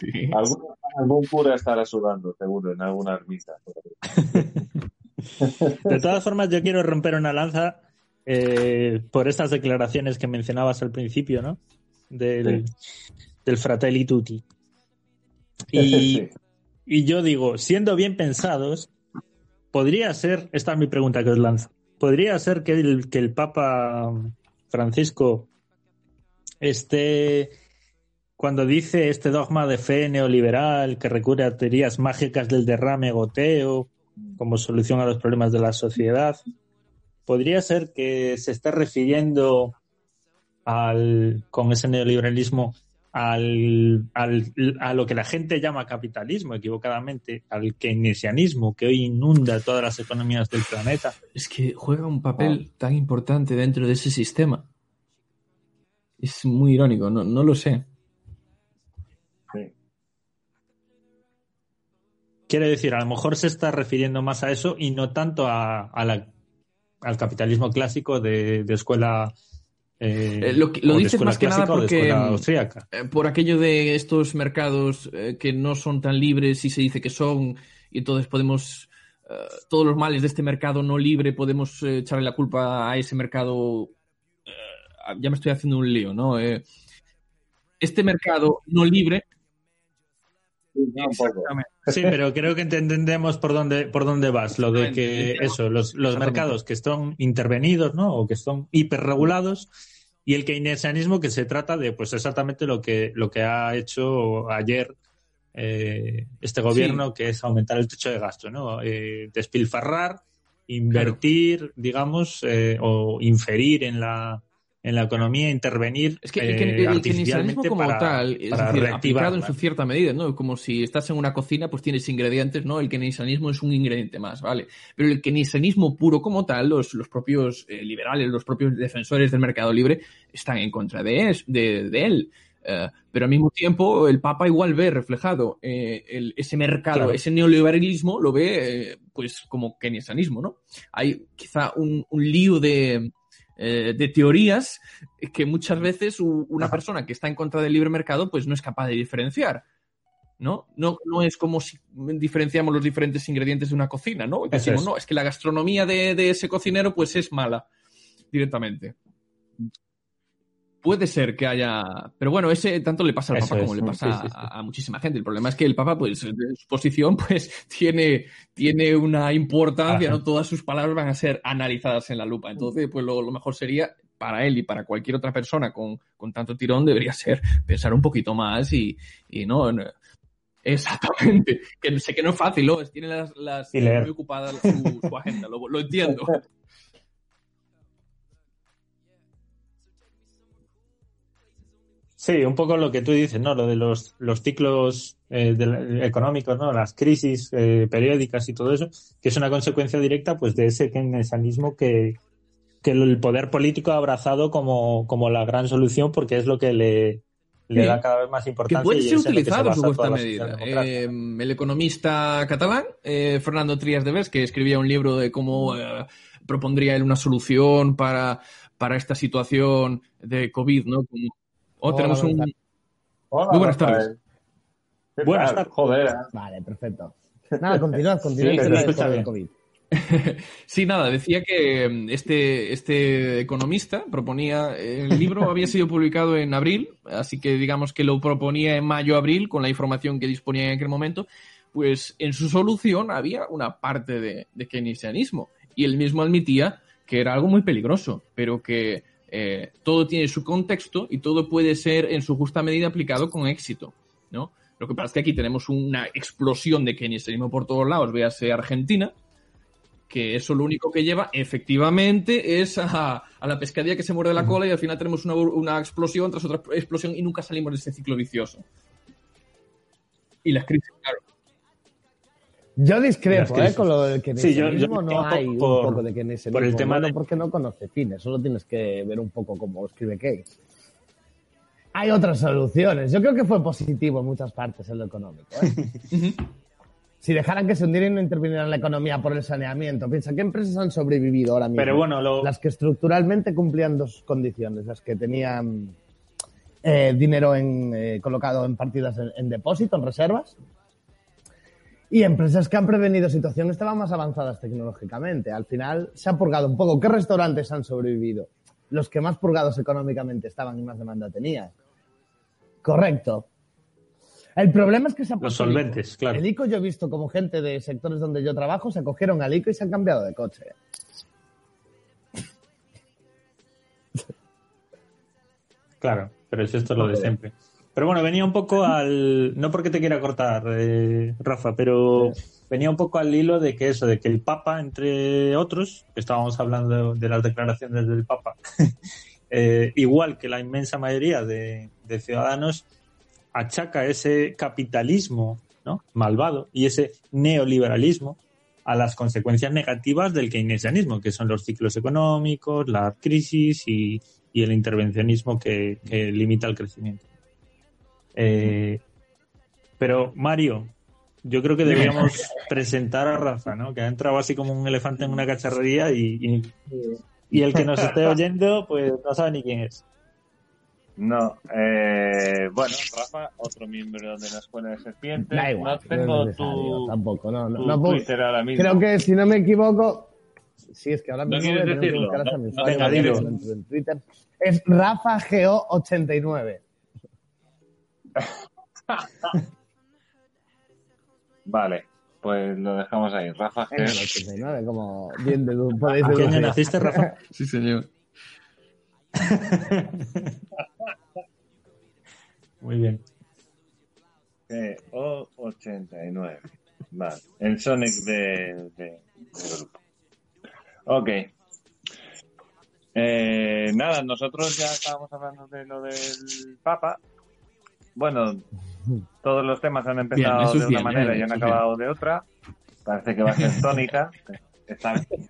Sí.
Algún, algún cura estará sudando, seguro, en alguna ermita.
De todas formas, yo quiero romper una lanza eh, por estas declaraciones que mencionabas al principio, ¿no? Del, del Fratelli Tutti. Y,
Sí.
y yo digo, siendo bien pensados, podría ser, esta es mi pregunta que os lanzo, podría ser que el, que el Papa Francisco esté, cuando dice este dogma de fe neoliberal que recurre a teorías mágicas del derrame goteo como solución a los problemas de la sociedad, podría ser que se esté refiriendo al, con ese neoliberalismo al, al- a lo que la gente llama capitalismo, equivocadamente, al keynesianismo que hoy inunda todas las economías del planeta.
Es que juega un papel tan importante dentro de ese sistema. Es muy irónico, no, no lo sé.
Sí.
Quiere decir, a lo mejor se está refiriendo más a eso y no tanto a, a la- al capitalismo clásico de, de escuela. eh,
Eh, lo dices más que nada porque, mm. Eh, Por aquello de estos mercados eh, que no son tan libres y se dice que son, y entonces podemos, eh, todos los males de este mercado no libre, podemos echarle la culpa a ese mercado. ya me estoy haciendo un lío, ¿no? Este mercado no libre. Exactamente.
Sí, pero creo que ent- entendemos por dónde, por dónde vas. Lo de que eso, los, los mercados que están intervenidos, ¿no? O que están hiperregulados, y el keynesianismo que se trata de, pues exactamente lo que, lo que ha hecho ayer eh, este gobierno, que es aumentar el techo de gasto, ¿no? Eh, despilfarrar, invertir, digamos, eh, o inferir en la en la economía, intervenir
Es que el,
eh,
que- el keynesianismo como
para,
tal, es
para
decir, aplicado en su cierta medida, ¿no? Como si estás en una cocina, pues tienes ingredientes, ¿no? El keynesianismo es un ingrediente más, ¿vale? Pero el keynesianismo puro como tal, los, los propios eh, liberales, los propios defensores del mercado libre, están en contra de, es- de, de él. Eh, pero al mismo tiempo, el Papa igual ve reflejado eh, el- ese mercado,
Claro.
ese neoliberalismo, lo ve eh, pues como keynesianismo, ¿no? Hay quizá un, un lío de, eh, de teorías que muchas veces una persona que está en contra del libre mercado pues no es capaz de diferenciar. ¿No? No, no es como si diferenciamos los diferentes ingredientes de una cocina, ¿no? Decimos,
es.
no, es que la gastronomía de, de ese cocinero pues es mala directamente. Puede ser que haya. Pero bueno, ese tanto le pasa al
Eso
Papa como
es,
le pasa
sí, sí.
A, a muchísima gente. El problema es que el Papa, pues, en su posición, pues, tiene, tiene una importancia,
Ajá.
¿no? Todas sus palabras van a ser analizadas en la lupa. Entonces, pues lo, lo mejor sería, para él y para cualquier otra persona con, con tanto tirón, debería ser pensar un poquito más y, y no. no- Exactamente. Que sé que no es fácil, ¿no? Tiene las, muy ocupada su, su agenda, lo, lo entiendo.
Sí, un poco lo que tú dices, ¿no? Lo de los, los ciclos eh, del- económicos, ¿no? Las crisis eh, periódicas y todo eso, que es una consecuencia directa, pues, de ese keynesianismo que, que el poder político ha abrazado como, como la gran solución, porque es lo que le, le
Sí.
da cada vez más
que
importancia.
puede
y
ser
que se
utilizado
basa
su medida. Eh, el economista catalán, eh, Fernando Trías de Bes, que escribía un libro de cómo eh, propondría él una solución para, para esta situación de COVID, ¿no? Como- oh,
Hola,
tenemos un...
Hola,
Muy buenas
Rafael.
tardes.
¿Qué
Buenas tardes.
Joder. ¿eh?
Vale, perfecto. Nada, continuad, continuad
Sí,
con. COVID.
Sí, nada, decía que mm, este, este economista proponía, el libro había sido publicado en abril, así que digamos que lo proponía en mayo-abril con la información que disponía en aquel momento, pues en su solución había una parte de, de keynesianismo y él mismo admitía que era algo muy peligroso, pero que eh, todo tiene su contexto y todo puede ser en su justa medida aplicado con éxito, ¿no? Lo que pasa es que aquí tenemos una explosión de keynesianismo por todos lados, véase Argentina, que eso lo único que lleva efectivamente es a, la pescadilla que se muerde la cola y al final tenemos una, una explosión tras otra explosión y nunca salimos de ese ciclo vicioso. Y las crisis, claro.
Yo discrepo, ¿eh? Con lo del
Sí, yo- yo
keynesianismo no
discrepo
hay un
por-
poco de keynesianismo.
por el tema
bueno,
de-
porque no conoce fines, solo tienes que ver un poco cómo escribe Keynes. Hay otras soluciones. Yo creo que fue positivo en muchas partes en lo económico. ¿eh? si dejaran que se hundiera y no intervinieran en la economía por el saneamiento, piensa, ¿qué empresas han sobrevivido ahora mismo?
Pero bueno, lo,
Las que estructuralmente cumplían dos condiciones, las que tenían eh, dinero en, eh, colocado en partidas en, en depósito, en reservas, y empresas que han prevenido situaciones estaban más avanzadas tecnológicamente. Al final se ha purgado un poco. ¿Qué restaurantes han sobrevivido? Los que más purgados económicamente estaban y más demanda tenían. Correcto. El problema es que se ha
los
ICO.
solventes, claro.
El ICO yo he visto como gente de sectores donde yo trabajo se acogieron al ICO y se han cambiado de coche.
Claro, pero es esto lo de siempre. Pero bueno, venía un poco al. No porque te quiera cortar, eh, Rafa, pero venía un poco al hilo de que eso, de que el Papa, entre otros, estábamos hablando de las declaraciones del Papa, eh, igual que la inmensa mayoría de, ciudadanos, achaca ese capitalismo malvado y ese neoliberalismo a las consecuencias negativas del keynesianismo, que son los ciclos económicos, la crisis y, el intervencionismo que limita el crecimiento. Eh, pero, Mario, yo creo que deberíamos presentar a Rafa, ¿no? que ha entrado así como un elefante en una cacharrería y, y, y el que nos esté oyendo, pues no sabe ni quién es.
No, eh, bueno, Rafa, otro miembro de la Escuela de Serpientes.
Da igual,
no tengo
no
tu,
tampoco, no, no,
tu
no puedo-
Twitter ahora mismo.
Creo que si no me equivoco, sí, es que ahora
¿No
mismo tener que
decirlo? No,
mi
no,
en. Twitter. Es RafaGeo89.
Vale, pues lo dejamos ahí. Rafa
Venga,
G.
89, como bien dedu- podéis
¿A qué año naciste, Rafa?
Sí, señor.
Muy bien.
o 89 Vale, el Sonic de, de- del grupo. Ok. Eh, nada, nosotros ya estábamos hablando de lo del Papa. Bueno, todos los temas han empezado
Bien,
de una
bien,
manera
eh,
y han
eso es
acabado de otra. Parece que va a ser tónica. Está bien.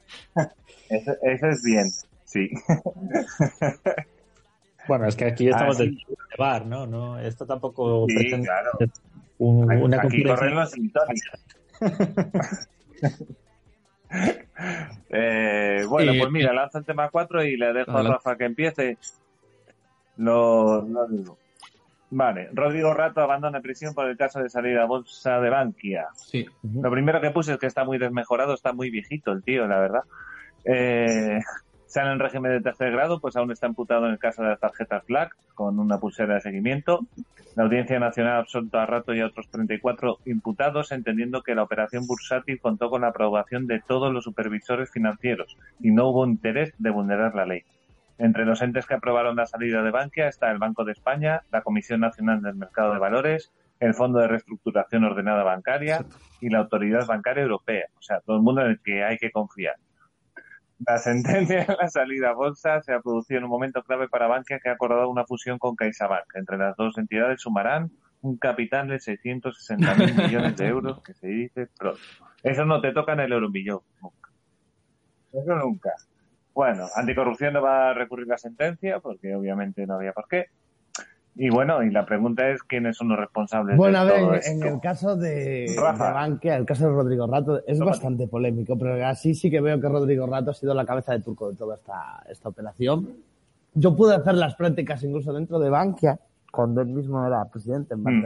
Eso, eso es bien, sí.
Bueno, es que aquí estamos
Ah,
del de bar, ¿no? no Esto tampoco
Sí,
pretende
claro.
ser un-
Aquí-
una
aquí corren los. Eh, bueno,
Eh,
pues mira, lanza el tema 4 y le dejo a Rafa que empiece. Lo, lo digo. Vale, Rodrigo Rato abandona prisión por el caso de salida a bolsa de Bankia.
Sí.
Lo primero que puse es que está muy desmejorado, está muy viejito el tío, la verdad. Eh, sale en régimen de tercer grado, pues aún está imputado en el caso de las tarjetas Black, con una pulsera de seguimiento. La Audiencia Nacional ha absuelto a Rato y a otros 34 imputados, entendiendo que la operación bursátil contó con la aprobación de todos los supervisores financieros y no hubo interés de vulnerar la ley. Entre los entes que aprobaron la salida de Bankia está el Banco de España, la Comisión Nacional del Mercado de Valores, el Fondo de Reestructuración Ordenada Bancaria y la Autoridad Bancaria Europea. O sea, todo el mundo en el que hay que confiar. La sentencia de la salida a bolsa se ha producido en un momento clave para Bankia que ha acordado una fusión con CaixaBank. Entre las dos entidades sumarán un capital de 660.000 millones de euros que se dice pronto. Eso no te toca en el euromillón. Nunca. Eso nunca. Bueno, Anticorrupción no va a recurrir la sentencia porque obviamente no había por qué. Y bueno, y la pregunta es quiénes son los responsables
Bueno, a
de
ver,
todo
en,
esto.
el caso de,
Rafa.
de Bankia, el caso de Rodrigo Rato, es bastante polémico, pero así sí que veo que Rodrigo Rato ha sido la cabeza de turco de toda esta, esta operación. Yo pude hacer las prácticas incluso dentro de Bankia, cuando él mismo era presidente en
Mm.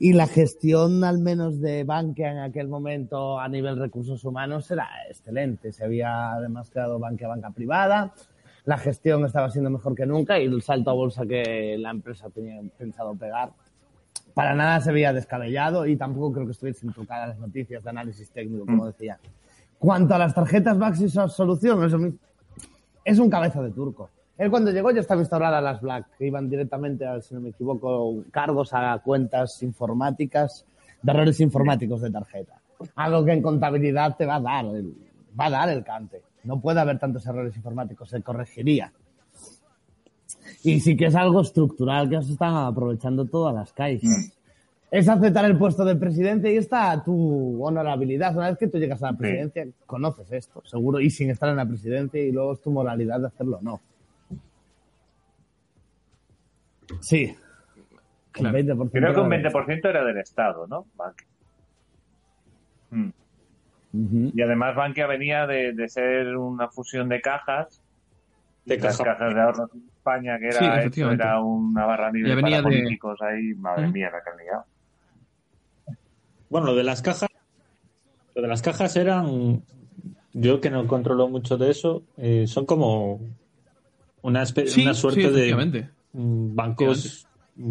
Y la gestión, al menos de Bankia en aquel momento a nivel recursos humanos, era excelente. Se había además creado Bankia banca privada. La gestión estaba siendo mejor que nunca y el salto a bolsa que la empresa tenía pensado pegar para nada se veía descabellado y tampoco creo que estuviesen tocadas las noticias de análisis técnico, como decía. Cuanto a las tarjetas Baxi Solución, eso mismo, es un cabeza de turco. Él cuando llegó ya estaba instauradas las Black, que iban directamente, a, si no me equivoco, cargos a cuentas informáticas, de errores informáticos de tarjeta. Algo que en contabilidad te va a dar, el, va a dar el cante. No puede haber tantos errores informáticos, se corregiría. Y sí que es algo estructural que se están aprovechando todas las caixas. Es aceptar el puesto de presidente y está tu honorabilidad. Una vez que tú llegas a la presidencia, conoces esto, seguro, y sin estar en la presidencia, y luego es tu moralidad de hacerlo o no. Sí.
Claro.
El 20%
Creo que un
era de-
20% era del Estado, ¿no? Bankia. Mm.
Ujú.
Y además Bankia venía de, de ser una fusión de cajas.
De
las
caja.
cajas de ahorros en España, que
Sí,
era, eso
efectivamente.
era una barra libre
Ya venía
para
de-
políticos ahí. Madre mía, la que han liado.
Bueno, lo de las cajas, lo de las cajas eran, yo que no controlo mucho de eso, eh, son como una,
Sí,
una
sí,
suerte de
efectivamente.
mm, bancos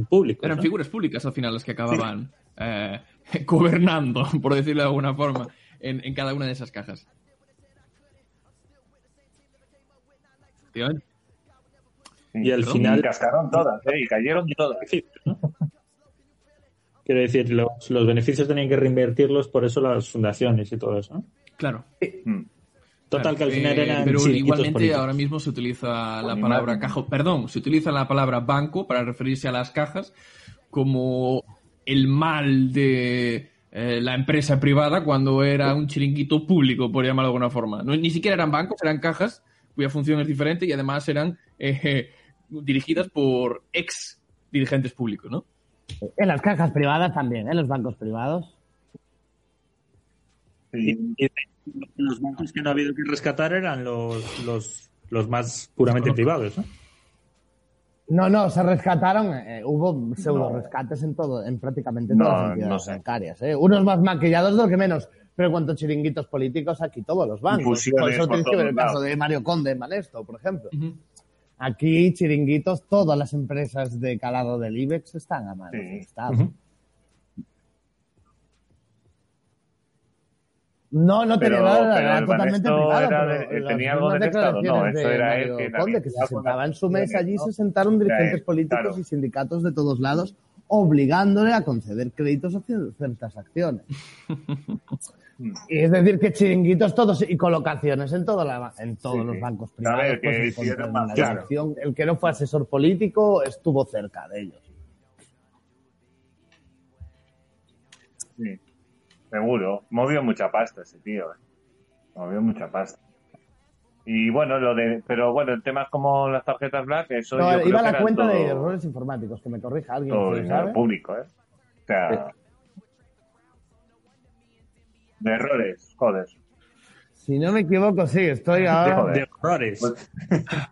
públicos.
Eran
¿no?
figuras públicas al final las que acababan eh, gobernando, por decirlo de alguna forma, en, en cada una de esas cajas.
Sí.
Y al final-
cascaron todas, ¿eh? Y cayeron todas.
Quiero decir, los, los beneficios tenían que reinvertirlos, por eso las fundaciones y todo eso.
Claro.
Mm.
Total,
Claro,
que al final
eh,
eran
Pero igualmente
políticos.
ahora mismo se utiliza la palabra caja, perdón, se utiliza la palabra banco para referirse a las cajas como el mal de eh, la empresa privada cuando era un chiringuito público, por llamarlo de alguna forma. No, ni siquiera eran bancos, eran cajas cuya función es diferente y además eran eh, dirigidas por ex dirigentes públicos, ¿no?
En las cajas privadas también, en los bancos privados.
Sí.
Y los bancos que no ha habido que rescatar eran los, los, los más puramente privados, ¿no?
No, no, se rescataron, eh, hubo pseudo
No.
rescates en todo, en prácticamente
No,
todas las entidades
no sé.
bancarias. ¿eh? Unos más maquillados, los que menos. Pero en cuanto a chiringuitos políticos, aquí todos los bancos.
Fusiones
Por eso tenéis que ver el caso de Mario Conde en Manesto, por ejemplo. Aquí, chiringuitos, todas las empresas de calado del IBEX están a manos
Sí.
del Estado. No, no tenía nada, era totalmente privado.
de- tenía algo Estado, no,
declaraciones
eso
de
era él que la
Conde, que se sentaba en su mesa, allí se sentaron dirigentes políticos y sindicatos de todos lados, obligándole a conceder créditos a cier- ciertas acciones. Y es decir, que chiringuitos todos y colocaciones en, todo la- en todos
Sí,
los bancos privados.
ver, que
pues, la
claro.
El que no fue asesor político estuvo cerca de ellos.
Seguro. Movió mucha pasta ese tío. ¿eh? Movió mucha pasta. Y bueno, lo de, pero bueno, el tema es como las tarjetas Black, eso
No,
yo creo
iba a la cuenta
todo,
de errores informáticos, que me corrija alguien.
todo
si sabe.
público, ¿eh? O sea, de errores, joder.
Si no me equivoco, sí, estoy ahora.
De horrores.
Pues,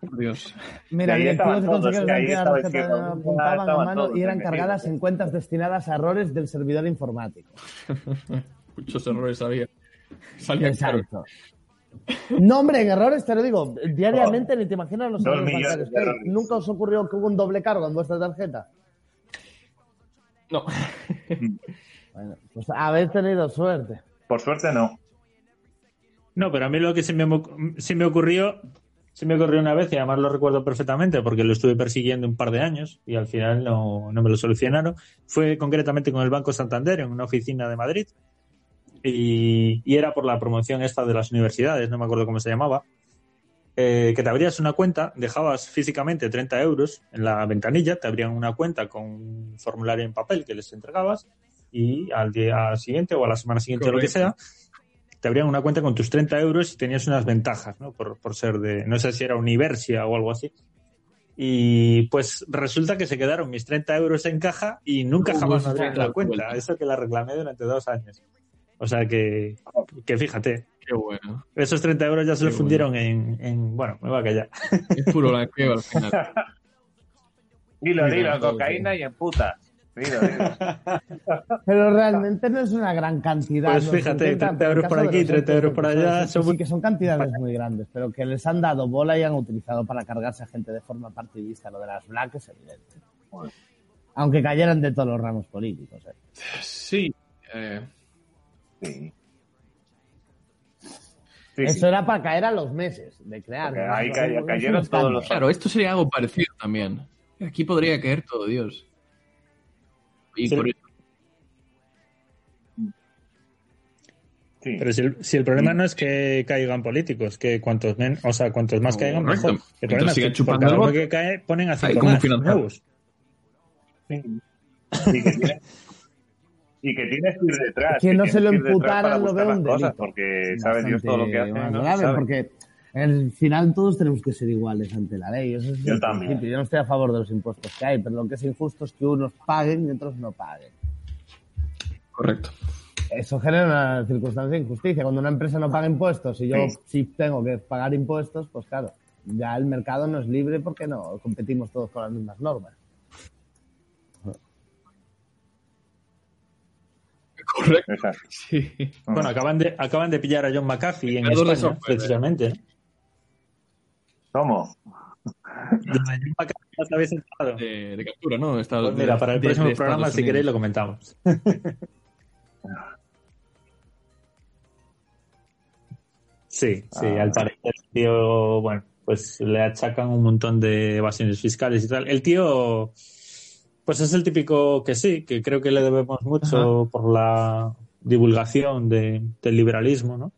Dios.
Mira,
Y
directivos
todos,
consejeros de la
estaba
tarjeta
escrito,
apuntaban a mano y eran cargadas en cuentas destinadas a errores del servidor informático.
Muchos errores había. Salía caro.
Exacto. No, hombre, en errores te lo digo, diariamente ni te imaginas los errores
millones
bancarios.
de errores.
¿Nunca os ocurrió que hubo un doble cargo en vuestra tarjeta?
No.
Bueno, pues habéis tenido suerte.
Por suerte no.
No, pero a mí lo que se me, se me ocurrió, se me ocurrió una vez y además lo recuerdo perfectamente porque lo estuve persiguiendo un par de años y al final no, no me lo solucionaron. Fue concretamente con el Banco Santander en una oficina de Madrid y, y era por la promoción esta de las universidades, no me acuerdo cómo se llamaba. eh, que te abrías una cuenta, dejabas físicamente 30 euros en la ventanilla, te abrían una cuenta con un formulario en papel que les entregabas y al día siguiente o a la semana siguiente o lo que sea, te abrían una cuenta con tus 30 euros y tenías unas ventajas, ¿no? Por, por ser de, no sé si era Universia o algo así. Y pues resulta que se quedaron mis 30 euros en caja y nunca jamás me abrieron la
vuelta.
cuenta. Eso que la reclamé durante dos años. O sea que, que fíjate,
Qué bueno.
esos 30 euros ya se
Qué
los fundieron en, en, bueno, me va a callar.
Es puro blanqueo al final.
Dilo, dilo, cocaína y en putas.
Pero realmente no es una gran cantidad.
Pues fíjate,
70,
30 euros por aquí,
los
30 euros por allá, son
Sí que son cantidades muy grandes, pero que les han dado bola y han utilizado para cargarse a gente de forma partidista. Lo de las Black es evidente. Aunque cayeran de todos los ramos políticos. ¿eh?
Sí. eh,
Sí. Sí,
Eso
sí.
era para caer a los meses de crear.
Ahí ca- cayeron todos los-
claro, esto sería algo parecido también. Aquí podría caer todo, Dios. Y
Sí.
por eso-
Sí.
Pero si el, si el problema no es que caigan políticos, que cuantos, men, o sea, cuantos más caigan,
Correcto.
mejor. El problema es que por
chupando
cada
el
uno
bote.
que cae ponen a cinco
¿cómo
más nuevos.
Sí. Y que tienes, y que tienes que ir detrás.
Que no se lo imputaran lo
las
un delito.
Porque sabe Dios todo lo que hace. ¿no?
más grave,
¿Sabe?
porque al final todos tenemos que ser iguales ante la ley. Eso es
Yo también.
principio. Yo no estoy a favor de los impuestos que hay, pero lo que es injusto es que unos paguen y otros no paguen.
Correcto.
Eso genera una circunstancia de injusticia. Cuando una empresa no paga impuestos y yo
Sí.
sí tengo que pagar impuestos, pues claro, ya el mercado no es libre porque no competimos todos con las mismas normas.
Correcto. Sí.
Bueno, acaban de, acaban de pillar a John McAfee en España, precisamente. ¿no?
¿Cómo?
De
captura, ¿no? Está-
Pues mira, para el
de-
próximo
de
programa, si queréis, lo comentamos. Sí, sí,
Ah.
al parecer el tío, bueno, pues le achacan un montón de evasiones fiscales y tal. El tío, pues es el típico que sí, que creo que le debemos mucho por la divulgación de- del liberalismo, ¿no?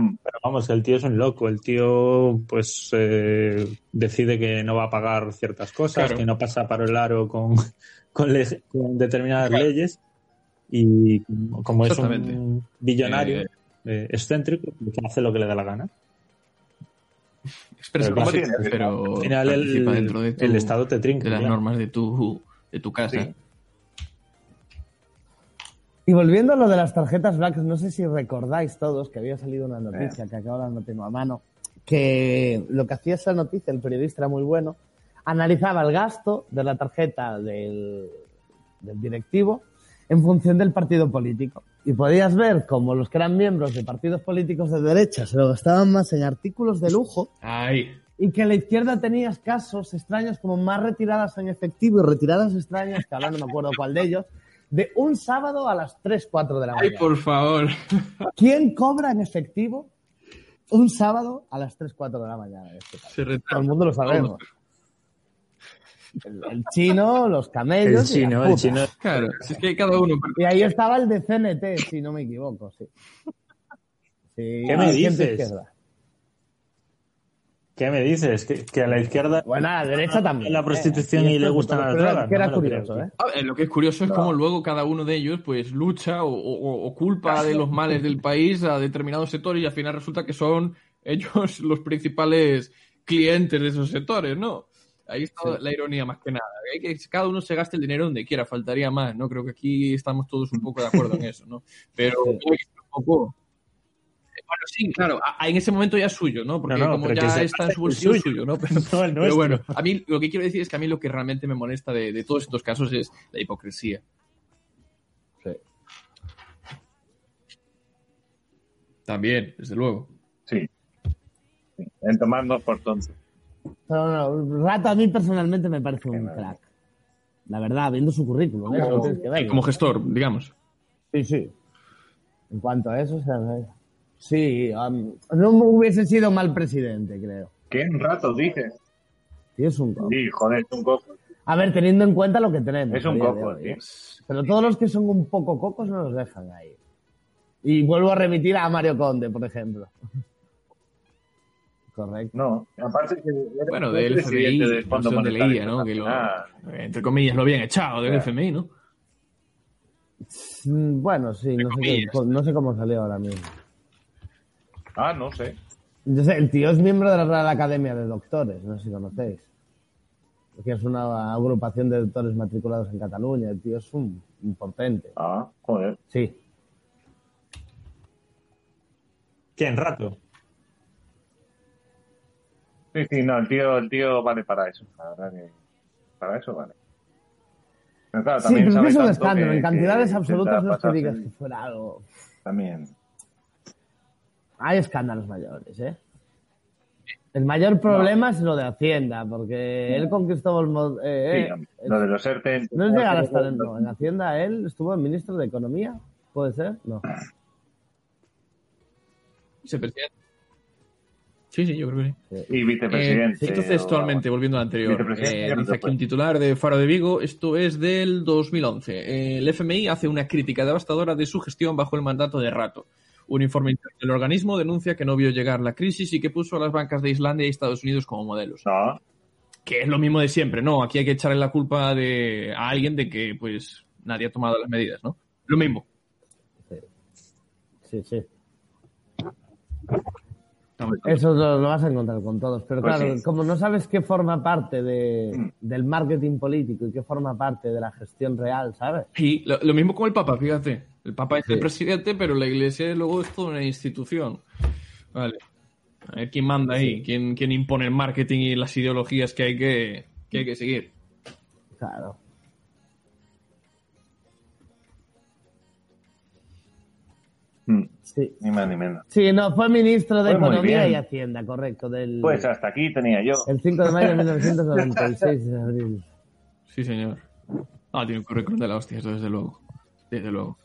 Mm.
Pero vamos, el tío es un loco. El tío, pues, eh, decide que no va a pagar ciertas cosas,
Claro.
que no pasa para el aro con, con, le- con determinadas leyes. Y como es un billonario
Eh,
eh, excéntrico, pues hace lo que le da la gana.
Expresa
Pero
como
¿cómo
quieras,
tiene?
pero
Al final, el,
participa dentro de, tu-
el Estado te trinca.
de las
ya.
normas de tu, de tu casa.
Sí.
Y volviendo a lo de las tarjetas Black, no sé si recordáis todos que había salido una noticia, que acá ahora no tengo a mano, que lo que hacía esa noticia, el periodista era muy bueno, analizaba el gasto de la tarjeta del, del directivo en función del partido político. Y podías ver como los que eran miembros de partidos políticos de derecha se lo gastaban más en artículos de lujo
Ay,
y que la izquierda tenías casos extraños como más retiradas en efectivo y retiradas extrañas, que ahora no me acuerdo cuál de ellos, de un sábado a las 3, 4 de la
ay,
mañana.
por favor.
¿Quién cobra en efectivo un sábado a las 3, 4 de la mañana? este?
Se.
Todo el mundo lo sabemos. El, el chino, los
El
camellos. y
chino, el chino.
Claro, si es que cada uno.
Y ahí estaba el de CNT, si no me equivoco, sí. Sí,
¿Qué me dices? ¿Qué me dices? ¿Que, que a la izquierda
Bueno, a la derecha también.
la prostitución
Eh,
y le gustan las
que era-
drogas?
Que era
No
curioso,
creo,
¿eh?
Ver, lo que es curioso es cómo luego cada uno de ellos pues lucha o, o- o culpa de los males del país a determinados sectores y al final resulta que son ellos los principales clientes de esos sectores, ¿no? Ahí está la ironía más que nada. Hay que cada uno se gaste el dinero donde quiera, faltaría más, ¿no? Creo que aquí estamos todos un poco de acuerdo en eso, ¿no? Pero
Sí.
Bueno, sí, claro, a- a- en ese momento ya es suyo, ¿no? Porque
No, no,
como ya
se
está en su bolsillo es
suyo.
suyo, ¿no? Pero,
No, el
pero
nuestro.
bueno, a mí lo que quiero decir es que a mí lo que realmente me molesta de, de todos estos casos es la hipocresía.
Sí.
También, desde luego.
Sí. En tomarnos por tontos.
Pero no, Rato a mí personalmente me parece un crack. La verdad, viendo su currículum, ¿eh?
Como gestor, digamos.
Sí, sí. En cuanto a eso, o sea, eh, sí, um, no hubiese sido mal presidente, creo.
¿Qué en rato dices?
Sí, es un coco.
Sí, joder, es un coco.
A ver, teniendo en cuenta lo que tenemos.
Es un
de
coco,
hoy,
tío.
¿eh? Pero todos los que son un poco cocos no los dejan ahí. Y vuelvo a remitir a Mario Conde, por ejemplo. Correcto.
No, aparte que era
Bueno, del
presidente
FMI,
del Fondo
no sé dónde
Monetario
leía, ¿no? Que lo,
Internacional.
entre comillas, lo habían echado del
Ya.
FMI, ¿no?
Mm, Bueno, sí, no sé, qué- no sé cómo salió ahora mismo.
Ah, no sé.
Yo sé, el tío es miembro de la Real Academia de Doctores, no sé si conocéis. Que es una agrupación de doctores matriculados en Cataluña. El tío es un, potente.
Ah, joder.
Sí.
¿Quién? Rato.
Sí, sí, no, el tío, el tío vale para eso. La verdad que para eso vale. Pero claro,
Sí,
también
pero
sabe
es un escándalo.
que-
en cantidades absolutas no es que digas que fuera algo.
También.
Hay escándalos mayores, ¿eh? El mayor problema es lo de Hacienda, porque él con Cristóbal eh,
Sí,
eh,
lo de los ERTE.
no es llegar a estar en, no, en Hacienda, él estuvo en ministro de Economía, ¿puede ser? No.
Vicepresidente. Sí, sí, yo creo que sí.
Y vicepresidente.
Eh, entonces,
o-
actualmente, volviendo al anterior, eh, dice aquí un titular de Faro de Vigo, esto es del 2011. Eh, el FMI hace una crítica devastadora de su gestión bajo el mandato de Rato. Un informe interno del organismo denuncia que no vio llegar la crisis y que puso a las bancas de Islandia y Estados Unidos como modelos.
No,
Que es lo mismo de siempre, ¿no? Aquí hay que echarle la culpa de, a alguien de que, pues, nadie ha tomado las medidas, ¿no? Lo mismo.
Sí, sí. Eso lo, lo vas a encontrar con todos. Pero
Pues
claro,
sí.
como no sabes qué forma parte de,
Mm.
del marketing político y qué forma parte de la gestión real, ¿sabes?
Y lo, lo mismo con el Papa, fíjate. El Papa es el presidente, pero la Iglesia luego es toda una institución. Vale. A ver quién manda ahí, quién, quién impone el marketing y las ideologías que hay que, que, hay que seguir.
Claro. Sí.
ni más ni menos.
Sí, no, fue ministro de
Pues
Economía y Hacienda, correcto. Del,
Pues hasta aquí tenía yo.
El 5 de mayo de 1996 de abril.
Sí, señor. Ah, tiene un currículum de la hostia, eso desde luego. Desde luego.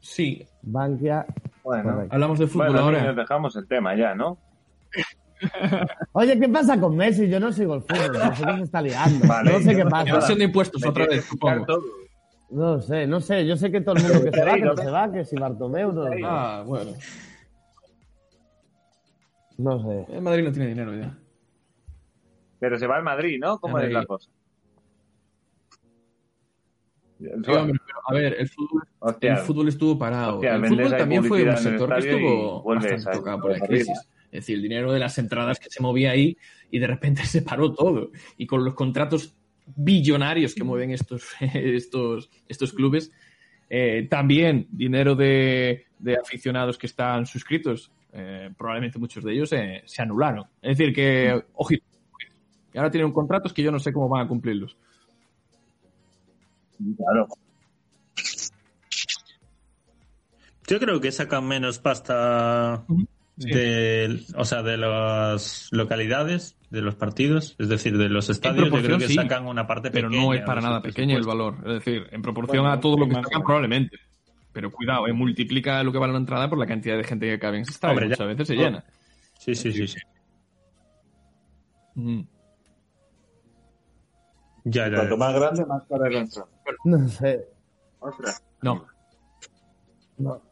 Sí,
Bankia.
Bueno,
Correcto.
hablamos de fútbol
bueno
ahora.
niños, dejamos el tema ya, ¿no?
Oye, ¿qué pasa con Messi? Yo no sigo el fútbol, no sé qué se está liando.
Vale,
no sé qué pasa.
Evasión de impuestos otra vez, supongo.
No sé, no sé. Yo sé que todo el mundo que se va, que no se va, que si Bartomeu, no,
Ah, bueno.
no sé.
El Madrid no tiene dinero ya.
Pero se va al Madrid, ¿no? ¿Cómo
Al
es la
Madrid.
cosa?
Sí, hombre, pero, a ver, el fútbol,
Hostia,
el fútbol estuvo parado.
Hostia,
el fútbol también fue un sector que estuvo bastante tocado por la crisis. Es decir, el dinero de las entradas que se movía ahí y de repente se paró todo. Y con los contratos billonarios que mueven estos, estos, estos clubes, eh, también dinero de, de aficionados que están suscritos, eh, probablemente muchos de ellos eh, se anularon. Es decir, que, ojito, y ahora tienen contratos que yo no sé cómo van a cumplirlos.
claro.
Yo creo que sacan menos pasta
Sí.
de, o sea, de las localidades, de los partidos, es decir, de los estadios. Yo creo que
sí,
sacan una parte
pero
pequeña
no es para nada pequeño el valor. Es decir, en proporción
Bueno,
a todo lo que sacan, probablemente. Pero cuidado, eh, multiplica lo que vale una entrada por la cantidad de gente que cabe en ese estadio.
Hombre, ya.
Muchas veces se llena.
Sí, sí, sí. sí. Ya, ya.
Cuanto más grande, más cara es la entrada.
No sé.
No.
No,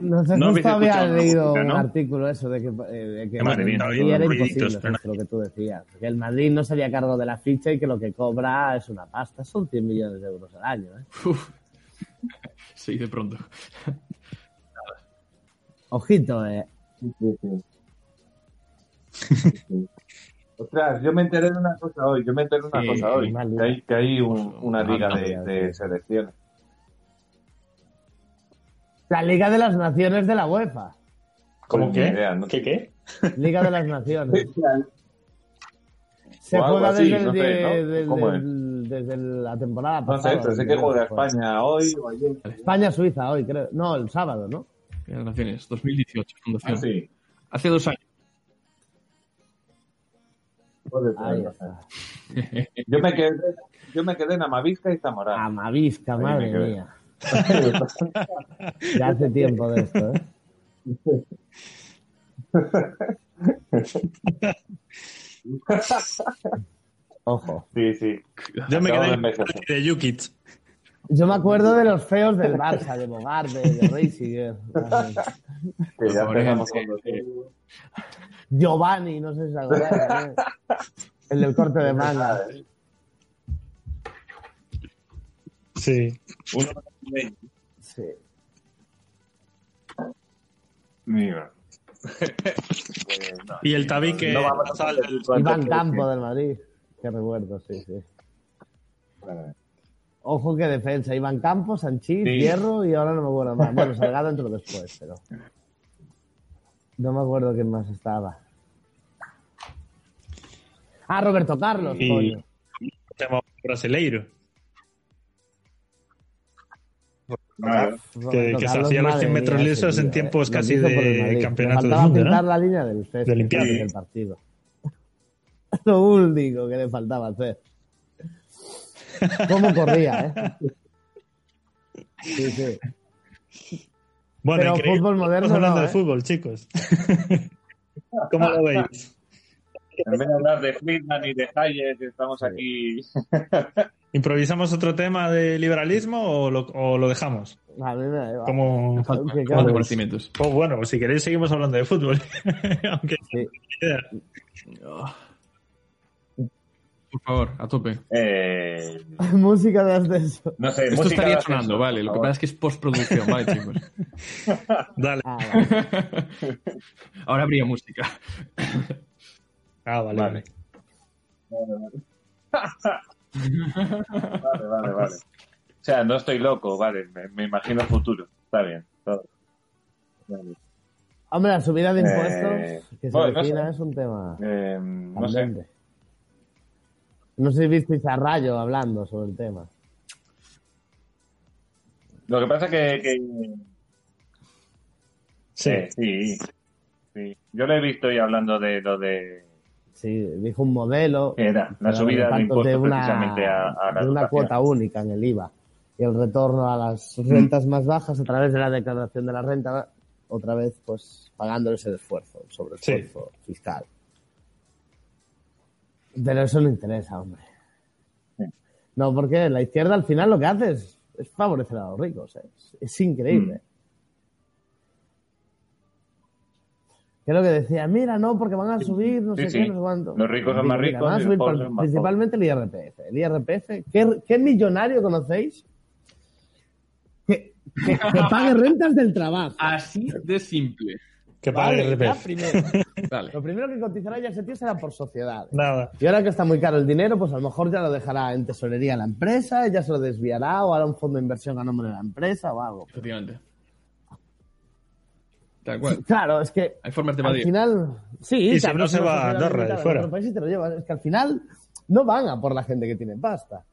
no sé,
No habéis
había leído
¿no?
un artículo eso de que, eh, de que
El Madrid,
era imposible, lo que tú decías. Que el Madrid no se haría cargo de la ficha y que lo que cobra es una pasta. Son 100 millones de euros al año. ¿eh?
Uf. Sí, de pronto.
Ojito, eh.
Sí, sí, sí. Sí. Ostras, yo me enteré de una cosa hoy, yo me enteré de una
Sí,
cosa hoy, que hay, que hay un- una liga de, de selecciones.
La Liga de las Naciones de la UEFA.
¿Cómo
Pues
qué?
ni idea, ¿no?
¿Qué qué?
Liga de las Naciones. Se juega
así,
desde,
no sé, ¿no?
la temporada
No
pasada.
sé, pero sé que juega España hoy o ayer.
España-Suiza hoy, creo. No, el sábado, ¿no?
Liga de Naciones, 2018, fundación.
Ah, sí.
Hace dos años.
Ahí
no sé.
está.
Yo me quedé, yo me quedé en Amavisca y Zamorano.
Amavisca, madre mía. Ya hace tiempo de esto, ¿eh? Ojo.
Sí, sí.
Yo me quedé
de
en
envejecer.
de Jukic.
Yo me acuerdo de los feos del Barça, de Bogar, de, de Reisiger.
Con los...
Giovanni, no sé si se acuerdan. ¿eh? El del corte de manga.
Sí.
Sí.
Mira.
Y el tabique
No vamos a cuánto
Iván Campo del Madrid. Qué recuerdo, sí, sí. Ojo que defensa. Iván Campos, Sanchís,
Sí.
Hierro y ahora no me acuerdo más. Bueno, Salgado entró después, pero. No me acuerdo quién más estaba. Ah, Roberto Carlos,
Y-
coño.
brasileiro.
Claro.
Que, que se hacía los
madre
100 metros lisos
ese
en tiempos
eh.
Casi
el
de campeonato del
faltaba
mundo,
pintar
¿no?
la línea del césped
De
antes del partido. Lo único que le faltaba hacer. ¿Cómo corría, eh? Sí, sí.
Bueno,
Pero
increíble.
fútbol moderno
Estamos hablando
no,
de
¿eh?
fútbol, chicos. ¿Cómo lo veis?
En vez de hablar de Friedman y de Hayek, estamos aquí.
¿Improvisamos otro tema de liberalismo o lo, o lo dejamos?
A mí me da igual.
Como...
Me faltan
¿Qué
me faltan
quieres?
conocimientos.
Bueno, pues si queréis seguimos hablando de fútbol. Aunque
Sí.
Por favor, a tope.
Eh,
Música de ascenso.
no sé,
Esto estaría sonando, vale. Lo que pasa es que es postproducción, vale, chicos.
dale.
Ah, vale.
Ahora habría música.
Ah, vale,
Vale.
vale.
Vale, vale, vale. O sea, no estoy loco, vale, me, me imagino el futuro. Está bien. todo. Vale.
Hombre, la subida de impuestos
Eh,
que se
bueno, no
avecina
sé.
es un tema
Eh, no sé.
No sé si visteis a Rayo hablando sobre el tema.
Lo que pasa que, que
Sí.
eh, sí, sí. Yo lo he visto y hablando de lo de
Sí, dijo un modelo
era la subida de
una,
precisamente a, a la
de una
educación.
cuota única en el IVA y el retorno a las rentas más bajas a través de la declaración de la renta, otra vez pues pagándoles el esfuerzo, el sobreesfuerzo fiscal. Pero eso no interesa, hombre.
Sí.
No, porque la izquierda al final lo que hace es, es favorecer a los ricos. ¿eh? Es, es increíble.
Mm.
Que es lo que decía, mira, no, porque van a subir no
Sí,
sé
sí.
qué, no sé cuánto.
Los ricos son más
mira,
ricos
van a
y los
subir
pobres
por-
son más
principalmente el IRPF. El IRPF, ¿qué, qué millonario conocéis que, que, que pague rentas del trabajo?
Así de simple.
Que pague
Vale,
el
ya
RPF.
primero.
Vale.
Lo primero que cotizará ya ese tío será por sociedades.
Nada.
Y ahora que está muy caro el dinero, pues a lo mejor ya lo dejará en tesorería la empresa, ya se lo desviará o hará un fondo de inversión a nombre de la empresa o algo.
Efectivamente. Tal cual.
Claro, es que
Hay formas de
al final, sí,
Y si no, se va a Andorra, fuera.
país te lo llevas. Es que al final no van a por la gente que tiene pasta.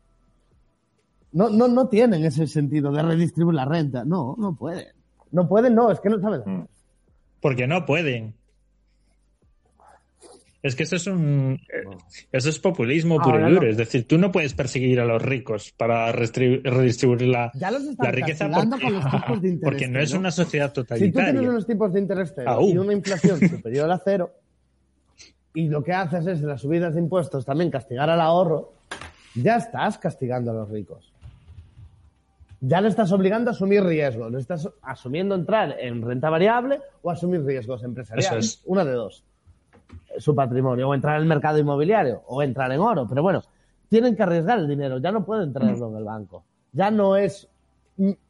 No, no, no tienen ese sentido de redistribuir la renta. No, no pueden. No pueden, no, es que no saben.
Mm.
Porque no pueden. Es que eso es un. eh, Eso es populismo puro
Ahora
y duro.
no.
Es decir, tú no puedes perseguir a los ricos para redistribuir la,
Ya los están
la riqueza porque,
con los tipos de interés.
porque no es una sociedad
Si tú
totalitaria.
tienes unos tipos de interés cero
Aún.
y una inflación superior a cero, y lo que haces es en las subidas de impuestos también castigar al ahorro, ya estás castigando a los ricos. Ya le estás obligando a asumir riesgos. Le estás asumiendo entrar en renta variable o asumir riesgos empresariales.
Eso es.
Una de dos. Su patrimonio. O entrar en el mercado inmobiliario o entrar en oro. Pero bueno, tienen que arriesgar el dinero. Ya no pueden traerlo en el banco. Ya no es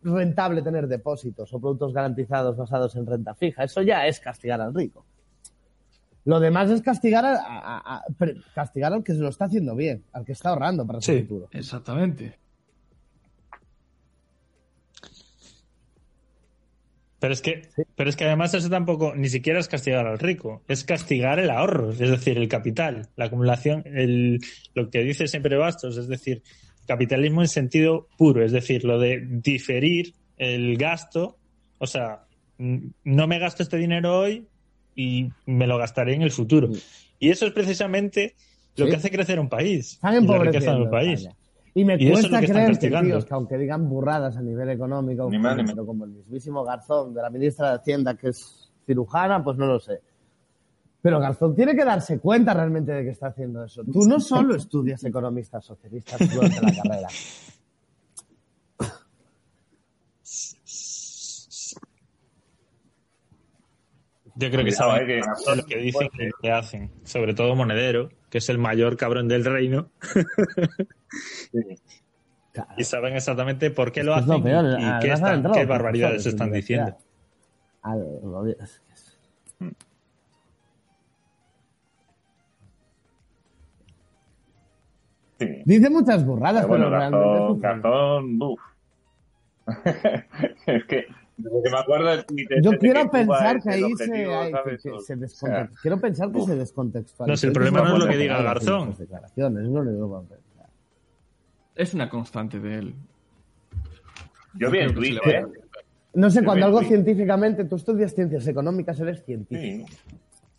rentable tener depósitos o productos garantizados basados en renta fija. Eso ya es castigar al rico. Lo demás es castigar, a- a- castigar al que se lo está haciendo bien, al que está ahorrando para su
Sí.
futuro.
Exactamente.
Pero es que,
Sí.
pero es que además eso tampoco ni siquiera es castigar al rico, es castigar el ahorro, es decir, el capital, la acumulación, el, lo que dice siempre Bastos, es decir, capitalismo en sentido puro, es decir, lo de diferir el gasto, o sea, no me gasto este dinero hoy y me lo gastaré en el futuro. Y eso es precisamente lo
Sí.
que hace crecer un país, la riqueza de un país.
Y me
Y es
cuesta
que están
creer que,
castigando.
tíos, que aunque digan burradas a nivel económico,
Ni más ni menos.
pero como el mismísimo Garzón de la ministra de Hacienda, que es cirujana, pues no lo sé. Pero Garzón tiene que darse cuenta realmente de que está haciendo eso. Tú no solo estudias economistas socialistas durante la carrera.
Yo creo que saben
eh, que-
lo que dicen que hacen. Sobre todo Monedero, que es el mayor cabrón del reino,
Claro.
y saben exactamente por qué lo hacen
peor,
y, qué, están-
entrado
qué
profesores
barbaridades
de
están diciendo.
Es-
Sí.
Dice muchas burradas,
Pero bueno,
pero
Garzón. Garzón, es que, me acuerdo Twitter
Yo quiero pensar que ahí se,
objetivo,
hay- que-
¿sabes?
que
O
se
sea,
descontext- Quiero pensar que se descontextualiza.
No, si el problema no es lo que diga
Las
Garzón.
Es una constante de él.
Yo vi en
Creo que se le
Twitter.
No sé,
Yo
cuando algo
en
científicamente, tú estudias ciencias económicas, eres científico.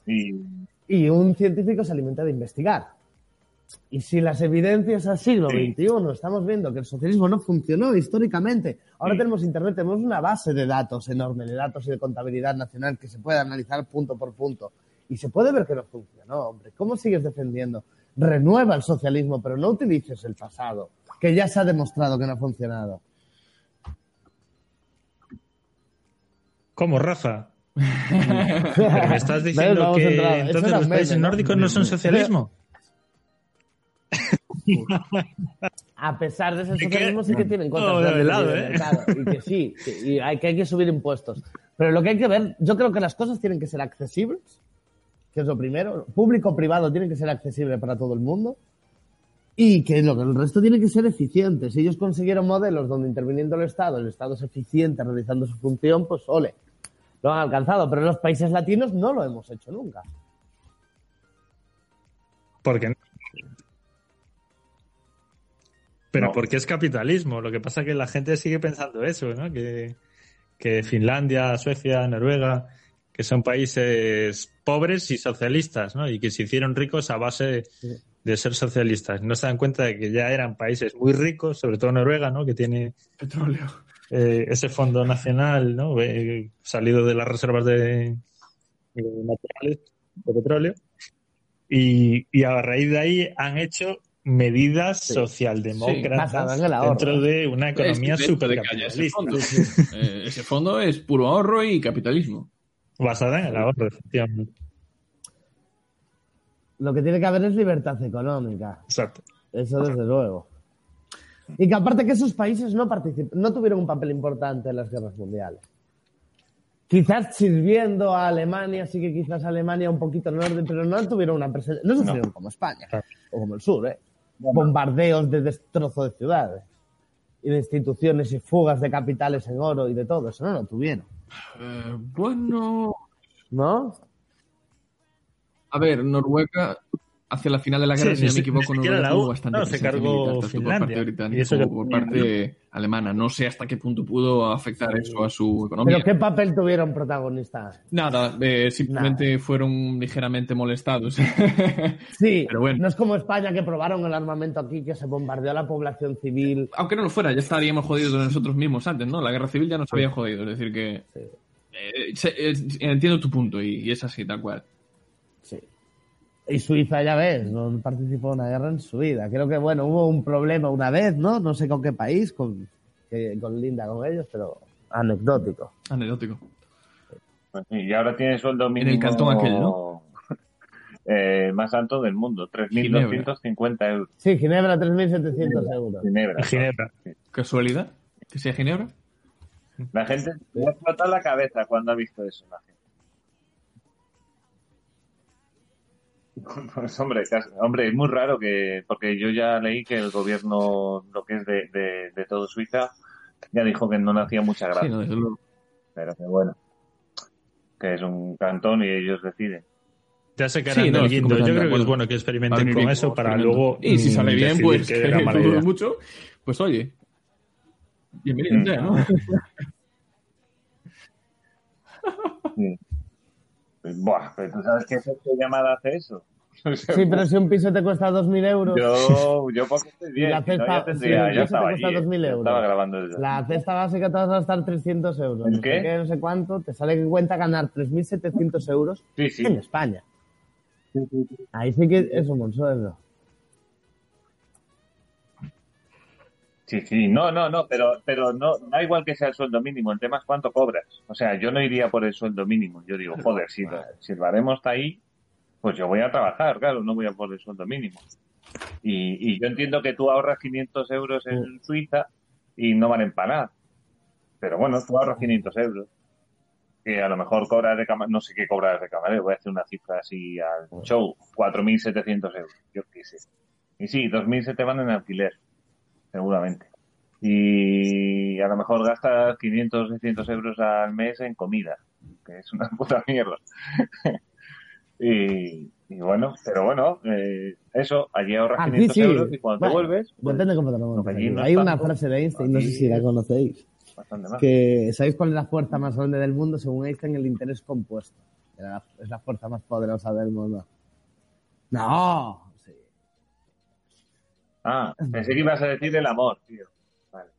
Sí. Y
Y un científico se alimenta de investigar. Y si las evidencias al siglo
Sí.
XXI estamos viendo que el socialismo no funcionó históricamente, ahora
Sí.
tenemos Internet, tenemos una base de datos enorme, de datos y de contabilidad nacional que se puede analizar punto por punto. Y se puede ver que no funcionó, hombre. ¿Cómo sigues defendiendo? Renueva el socialismo, pero no utilices el pasado, que ya se ha demostrado que no ha funcionado.
¿Cómo, Rafa? Pero me estás diciendo que entonces los países
meme, ¿no?
nórdicos no son socialismo.
A pesar de ese socialismo, sí que tienen cosas
Oh, de lado, ¿eh?
mercado. Y que sí, que, y hay, que hay que subir impuestos. Pero lo que hay que ver, yo creo que las cosas tienen que ser accesibles, que es lo primero. Público-privado tiene que ser accesible para todo el mundo. Y que lo que el resto tiene que ser eficiente. Si ellos consiguieron modelos donde interviniendo el Estado, el Estado es eficiente realizando su función, pues ole, lo han alcanzado. Pero en los países latinos no lo hemos hecho nunca.
Porque no. Pero
No.
porque es capitalismo. Lo que pasa es que la gente sigue pensando eso, ¿no? Que, que Finlandia, Suecia, Noruega, que son países pobres y socialistas, ¿no? Y que se hicieron ricos a base
Sí.
De ser socialistas. No se dan cuenta de que ya eran países muy ricos, sobre todo Noruega, ¿no? Que tiene
Petróleo.
eh, ese fondo nacional, ¿no? Eh, salido de las reservas de, de naturales de petróleo. Y, y a raíz de ahí han hecho medidas
Sí.
socialdemócratas dentro de una economía
ese
supercapitalista,
fondo. Eh, ese fondo es puro ahorro y capitalismo.
basada en el ahorro, efectivamente.
Lo que tiene que haber es libertad económica.
Exacto.
Eso desde luego. Y que aparte que esos países no no tuvieron un papel importante en las guerras mundiales. Quizás sirviendo a Alemania, sí que quizás Alemania un poquito en orden, pero no tuvieron una presencia, no sufrieron como España,
Claro.
o como el sur, ¿eh? Bombardeos de destrozo de ciudades y de instituciones y fugas de capitales en oro y de todo, eso no lo tuvieron,
Eh, bueno,
¿no?
A ver, Noruega hacia la final de la guerra,
Sí,
si no me equivoco, Noruega
la
tuvo bastante
no, se cargó
militar, por parte británica
Y eso
como
que-
por parte alemana. No sé hasta qué punto pudo afectar eso a su economía.
Pero ¿qué papel tuvieron protagonistas?
Nada, eh, simplemente fueron ligeramente molestados.
Sí,
Pero bueno.
no es como España que probaron el armamento aquí, que se bombardeó a la población civil.
Aunque no lo fuera, ya estaríamos jodidos nosotros mismos antes, ¿no? La guerra civil ya nos había jodido. Es decir, que.
Sí.
eh, entiendo tu punto y, y es así, tal cual.
Sí. Y Suiza, ya ves, no participó en una guerra en su vida. Creo que, bueno, hubo un problema una vez, ¿no? No sé con qué país, con, que, con Linda, con ellos, pero anecdótico.
Anecdótico.
Pues sí, y ahora tiene sueldo mínimo
el cantón aquel, ¿no?
eh, más alto del mundo, 3.250 euros.
Sí, Ginebra, 3.700 euros.
Ginebra.
En Ginebra.
¿Casualidad? ¿Que sea Ginebra?
La gente le ha explotado la cabeza cuando ha visto eso. La gente. Pues hombre, casi- hombre, es muy raro que, porque yo ya leí que el gobierno, lo que es de, de, de todo Suiza, ya dijo que no le hacía mucha gracia.
Sí, no, desde luego.
Pero que bueno, que es un cantón y ellos deciden.
Ya se
Sí,
quedan
no,
del
estoy
guindo. Yo creo que es bueno que experimenten con eso para luego.
Y si sale bien, pues
que
que
era mala
dudo
idea.
mucho, pues oye. Bienvenido
Mm.
sea, ¿no?
Sí. Pues, buah, pero tú sabes que esa llamada hace eso.
Sí, pero si un piso te cuesta 2.000 euros,
Yo, yo porque estoy bien,
la
si no,
cesta-
ya tendría,
sí,
ya
eso te cuesta
allí,
2.000
ya
euros.
estaba grabando desde
la cesta básica te vas a gastar 300 euros.
¿En
no
qué?
sé qué, no sé cuánto, te sale que cuenta ganar 3.700 euros
Sí, sí.
en España. Ahí sí que es un buen sueldo.
Sí, sí, no, no, no, pero, pero no, da igual que sea el sueldo mínimo, el tema es cuánto cobras. O sea, yo no iría por el sueldo mínimo. Yo digo, joder, si, si el baremo está ahí, pues yo voy a trabajar, claro, no voy a por el sueldo mínimo. Y, y yo entiendo que tú ahorras 500 euros en Suiza y no van a empanar. Pero bueno, tú ahorras 500 euros. Que a lo mejor cobras de camarero, no sé qué cobras de camarero, voy a hacer una cifra así al show, 4.700 euros, yo qué sé. Y sí, 2.000 se te van en alquiler seguramente. Y a lo mejor gastas 500, 600 euros al mes en comida, que es una puta mierda. Y, y bueno, pero bueno, eh, eso, allí ahorras
Aquí
500
sí.
euros y cuando
Bueno,
te vuelves, pues,
Depende cómo te lo
lo
montes.
que allí no
Hay una frase de Einstein, no sé si la conocéis,
bastante más.
que ¿sabéis cuál es la fuerza más grande del mundo? Según Einstein, el interés compuesto. La- Es la fuerza más poderosa del mundo. No, sí.
Ah, pensé que ibas a decir el amor, tío. Vale.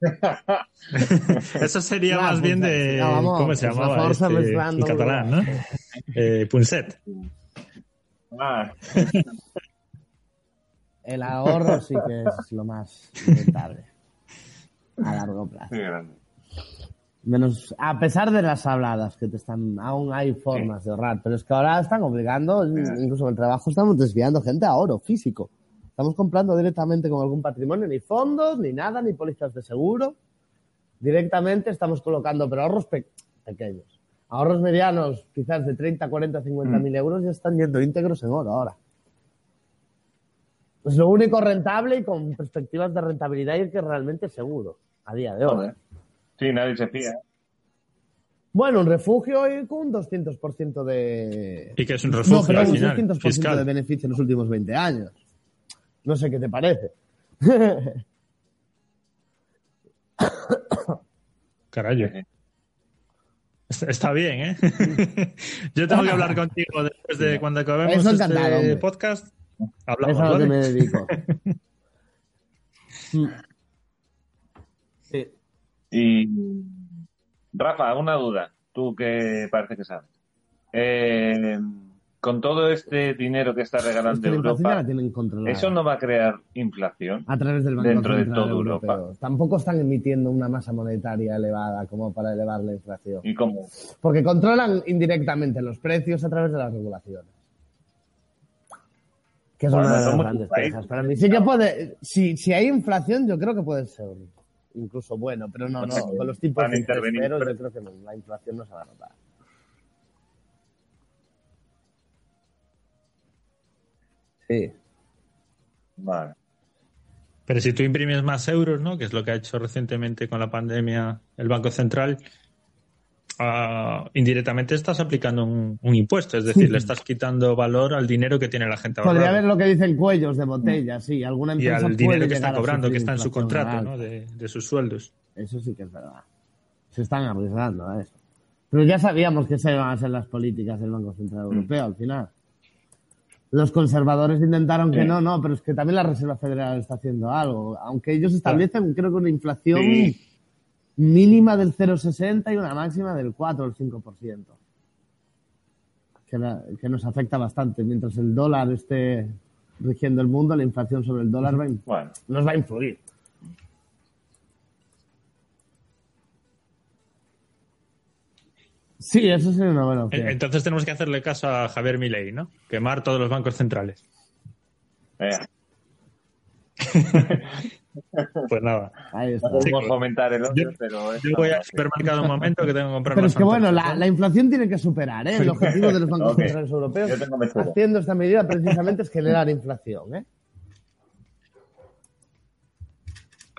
Eso sería más bien
pues,
de.
no, vamos,
¿Cómo se
pues la
llamaba?
fuerza
este, en catalán, ¿no? Eh, Punset.
Ah,
El ahorro sí que es lo más rentable a largo plazo.
qué grande.
Menos, a pesar de las habladas que te están, aún hay formas de ahorrar, pero es que ahora están obligando, incluso en el trabajo estamos desviando gente a oro físico. Estamos comprando directamente con algún patrimonio, ni fondos, ni nada, ni pólizas de seguro. Directamente estamos colocando, pero ahorros pe- pequeños. Ahorros medianos, quizás de 30, 40, 50 mil euros, ya están yendo íntegros en oro ahora. Es lo único rentable y con perspectivas de rentabilidad y que realmente es seguro a día de hoy.
Sí, nadie se fía.
Bueno, un refugio y con un 200% de...
Y que es un refugio
no, pero
al
un
final,
200%
fiscal.
de beneficio en los últimos 20 años. No sé qué te parece.
Carayo. Está bien, ¿eh? Yo tengo que hablar contigo después de cuando acabemos
Eso
este
encantado, hombre.
podcast.
es
Hablamos,
a lo que
¿vale?
me dedico. sí.
Y Rafa, una duda, tú que parece que sabes. Eh, con todo este dinero que está
Es
regalando
que
Europa. ¿eso no va a crear inflación?
a través del Banco
dentro de
Central
toda
Europeo.
Europa?
Tampoco están emitiendo una masa monetaria elevada como para elevar la inflación.
¿Y cómo?
Porque controlan indirectamente los precios a través de las regulaciones. Que es
Bueno,
una de las grandes quejas. Para mí sí que puede, si, si hay inflación, yo creo que puede ser incluso bueno, pero no, no, con los tipos de
intervenir, pero-
yo creo que la inflación no se va a notar. Sí.
Vale.
Pero si tú imprimes más euros, ¿no? Que es lo que ha hecho recientemente con la pandemia el Banco Central, ah, indirectamente estás aplicando un, un impuesto, es decir, le estás quitando valor al dinero que tiene la gente
Podría
ahorrado
haber lo que dicen cuellos de botella, sí. Alguna
y
empresa
al dinero que
a
cobrando, que está en su contrato. ¿no? De, de sus sueldos.
Eso sí que es verdad. Se están arriesgando a eso. Pero ya sabíamos que esas iban a ser las políticas del Banco Central
Mm.
Europeo al final. Los conservadores intentaron que
Sí.
no, no, pero es que también la Reserva Federal está haciendo algo. Aunque ellos establecen, creo que una inflación
Sí.
mínima del 0,60 y una máxima del 4 o el 5%. Que, la- que nos afecta bastante. Mientras el dólar esté rigiendo el mundo, la inflación sobre el dólar va
Bueno,
nos va a influir. Sí, eso sería una buena opción.
En- Entonces tenemos que hacerle caso a Javier Milei, ¿no? Quemar todos los bancos centrales.
vea.
Pues nada.
Ahí está.
No podemos fomentar el odio,
Yo-
pero...
Yo voy al supermercado un momento que tengo que comprar
Pero es que bueno, la, inflación tiene que superar, ¿eh? El objetivo de los bancos centrales europeos haciendo esta medida precisamente es generar inflación, ¿eh?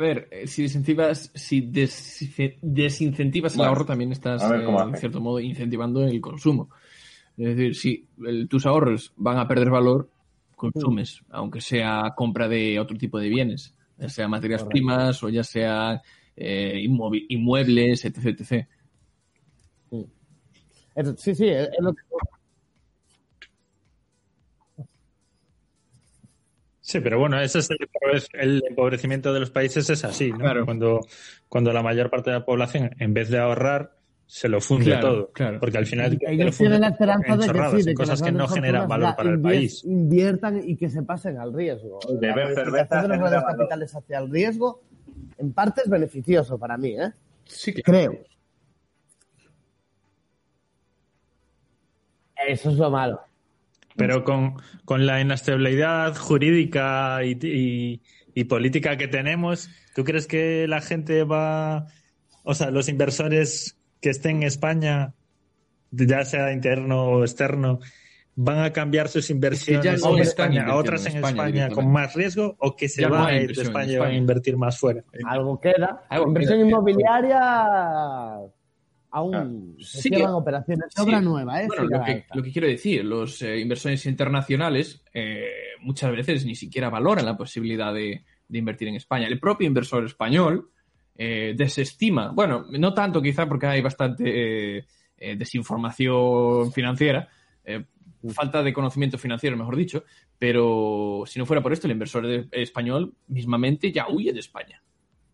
A ver, eh, si desincentivas, si des- desincentivas el ahorro, también estás,
ver
eh, en cierto modo, incentivando el consumo. Es decir, si el- tus ahorros van a perder valor, consumes, aunque sea compra de otro tipo de bienes, ya sea materias
Correcto.
primas o ya sea eh, inmuebles, etc,
sí, sí, es, es lo que...
Sí, pero bueno, ese es el, empobre- el empobrecimiento de los países es así, ¿no?
Claro.
Cuando, cuando la mayor parte de la población, en vez de ahorrar, se lo funde
Claro,
todo.
claro.
Porque al final
Ellos tienen la esperanza de que sí, de que
cosas que no generan valor para el país.
Inviertan y que se pasen al riesgo.
Beber cerveza
de los capitales hacia el riesgo, en parte es beneficioso para mí, ¿eh?
Sí,
Creo. Eso es lo malo.
Pero con, con la inestabilidad jurídica y, y- y política que tenemos, ¿tú crees que la gente va, o sea, los inversores que estén en España, ya sea interno o externo, van a cambiar sus inversiones
no
en
están
España a otras
en
en
España
España, con más riesgo o que se
Ya no
van
hay
a ir de
en
España y van a
España.
invertir más fuera?
Algo queda.
Algo
Inversión
queda.
inmobiliaria aún se
sí.
cierran operaciones.
Sí.
Obra nueva, ¿eh?
Bueno, lo que,
vez.
lo que quiero decir, los eh, inversores internacionales eh, muchas veces ni siquiera valoran la posibilidad de, de invertir en España. El propio inversor español eh, desestima, bueno, no tanto quizá porque hay bastante eh, eh, desinformación financiera, eh, falta de conocimiento financiero, mejor dicho, pero si no fuera por esto, el inversor de- español mismamente ya huye de España.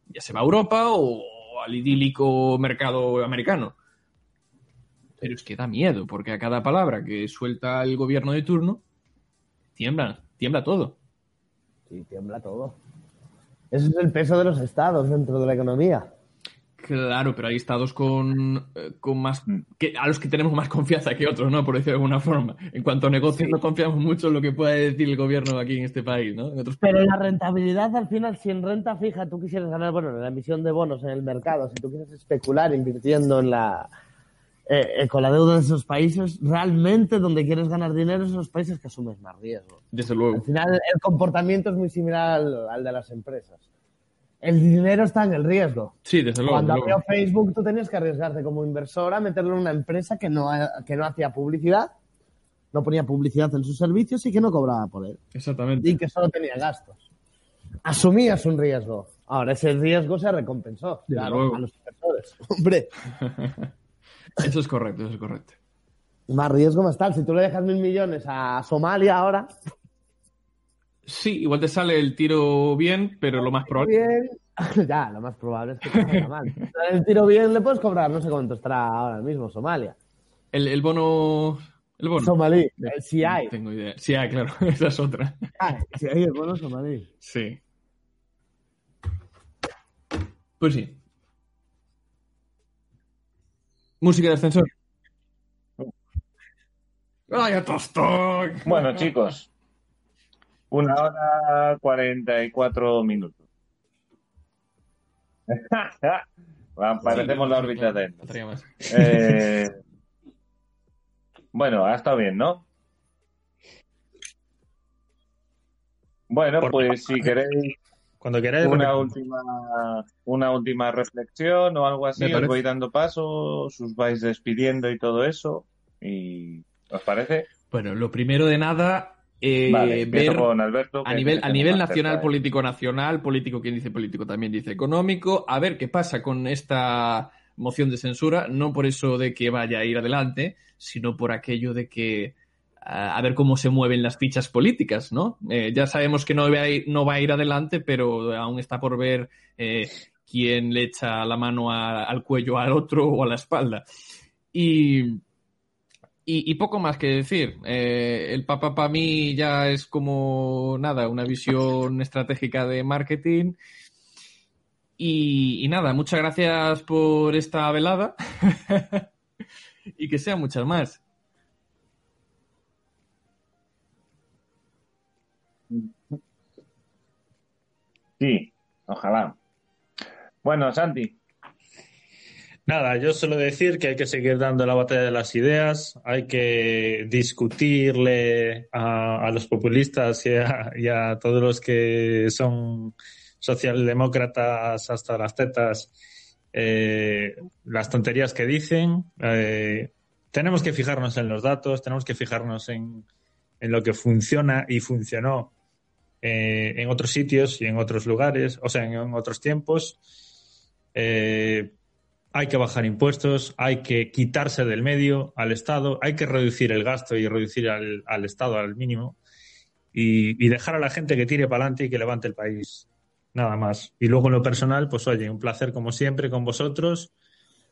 Ya se va a Europa o al idílico mercado americano. Pero es que da miedo, porque a cada palabra que suelta el gobierno de turno, tiembla, tiembla todo.
Sí, tiembla todo. Ese es el peso de los estados dentro de la economía.
Claro, pero hay estados con, eh, con más
Mm.
que a los que tenemos más confianza que otros, ¿no? Por decirlo de alguna forma. En cuanto a negocios, no confiamos mucho en lo que pueda decir el gobierno aquí en este país, ¿no? En otros
Pero la rentabilidad, al final, si en renta fija tú quisieras ganar, bueno, en la emisión de bonos en el mercado, si tú quieres especular invirtiendo en la eh, eh, con la deuda de esos países, realmente donde quieres ganar dinero es en los países que asumes más riesgo.
Desde
Al
luego.
final, el comportamiento es muy similar al, al de las empresas. El dinero está en el riesgo.
Sí, desde luego.
Cuando abrió Facebook, tú tenías que arriesgarte como inversor a meterlo en una empresa que no, que no hacía publicidad, no ponía publicidad en sus servicios y que no cobraba por él.
Exactamente.
Y que solo tenía gastos. Asumías un riesgo. Ahora ese riesgo se recompensó
Desde
claro,
luego.
a los inversores. Hombre,
Eso es correcto, eso es correcto.
más riesgo más tal. Si tú le dejas mil millones a Somalia ahora,
Sí, igual te sale el tiro bien, pero lo más probable.
bien. ya, lo más probable es que te salga mal. El tiro bien le puedes cobrar, no sé cuánto estará ahora mismo Somalia.
El, el bono. El bono.
Somalí, el CI.
No tengo idea. Hay, claro, esa es otra.
Ah, sí, el bono somalí.
Sí. Pues sí. Música de ascensor. ¡Ay, a tostón!
Bueno, chicos, una hora cuarenta y cuatro minutos. Va, Parecemos la órbita de. Eh, bueno, ha estado bien, ¿no? Bueno,
Por-
pues si queréis
Cuando queráis,
una última, una última reflexión o algo así, os voy dando paso, os vais despidiendo y todo eso. ¿Y os parece?
Bueno, lo primero de nada, eh,
vale,
ver
con Alberto.
a nivel, a nivel nacional,
cerca,
político nacional, político, quien dice político también dice económico, a ver qué pasa con esta moción de censura, no por eso de que vaya a ir adelante, sino por aquello de que a a ver cómo se mueven las fichas políticas, ¿no? Eh, ya sabemos que no va, a ir, no va a ir adelante, pero aún está por ver eh, quién le echa la mano a- al cuello al otro o a la espalda. Y, y, y poco más que decir. Eh, el Papa para mí ya es como nada, una visión estratégica de marketing. Y, y nada, muchas gracias por esta velada. y que sean muchas más.
Sí. Ojalá. Bueno, Santi.
Nada, yo suelo decir que hay que seguir dando la batalla de las ideas, hay que discutirle a, los populistas y a, y a, todos los que son socialdemócratas hasta las tetas eh, las tonterías que dicen. Eh, tenemos que fijarnos en los datos, tenemos que fijarnos en, en lo que funciona y funcionó eh, en otros sitios y en otros lugares, o sea, en, en otros tiempos. Eh, hay que bajar impuestos, hay que quitarse del medio al Estado, hay que reducir el gasto y reducir al, al Estado al mínimo y, y, dejar a la gente que tire para adelante y que levante el país. Nada más. Y luego en lo personal, pues oye, un placer como siempre con vosotros.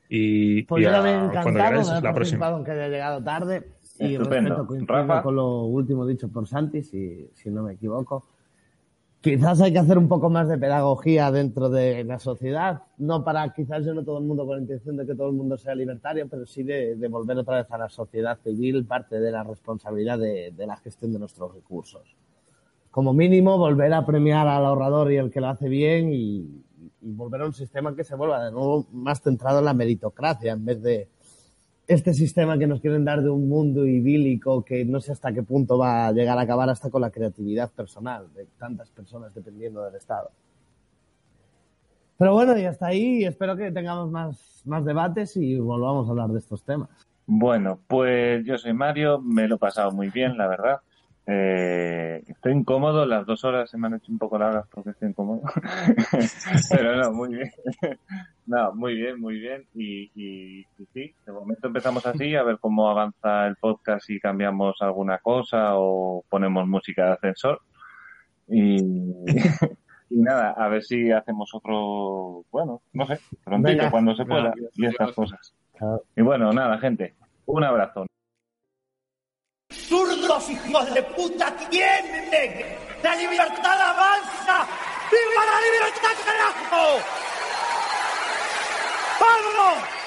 Y,
pues
y
yo
a,
me he encantado
cuando queráis,
haber
la próxima.
aunque haya llegado tarde. Y
Estupendo.
respeto, coincido
Rafa.
con lo último dicho por Santi, si, si no me equivoco. Quizás hay que hacer un poco más de pedagogía dentro de la sociedad, no para quizás yo no todo el mundo con la intención de que todo el mundo sea libertario, pero sí de, de volver otra vez a la sociedad civil parte de la responsabilidad de, de la gestión de nuestros recursos. Como mínimo, volver a premiar al ahorrador y el que lo hace bien y, y volver a un sistema que se vuelva de nuevo más centrado en la meritocracia en vez de este sistema que nos quieren dar de un mundo idílico que no sé hasta qué punto va a llegar a acabar hasta con la creatividad personal de tantas personas dependiendo del Estado. Pero bueno, y hasta ahí espero que tengamos más, más debates y volvamos a hablar de estos temas.
Bueno, pues yo soy Mario, me lo he pasado muy bien, la verdad. Eh, estoy incómodo, las dos horas se me han hecho un poco largas porque estoy incómodo. Pero no, muy bien. No, muy bien, muy bien. Y, y, y, sí, de momento empezamos así, a ver cómo avanza el podcast y cambiamos alguna cosa o ponemos música de ascensor. Y, y nada, a ver si hacemos otro, bueno, no sé, prontito, cuando se pueda, y estas cosas. Y bueno, nada, gente, un abrazo.
¡Zurdos, hijos de puta, tienen! ¡La libertad avanza! ¡Viva la libertad, carajo! ¡Vamos!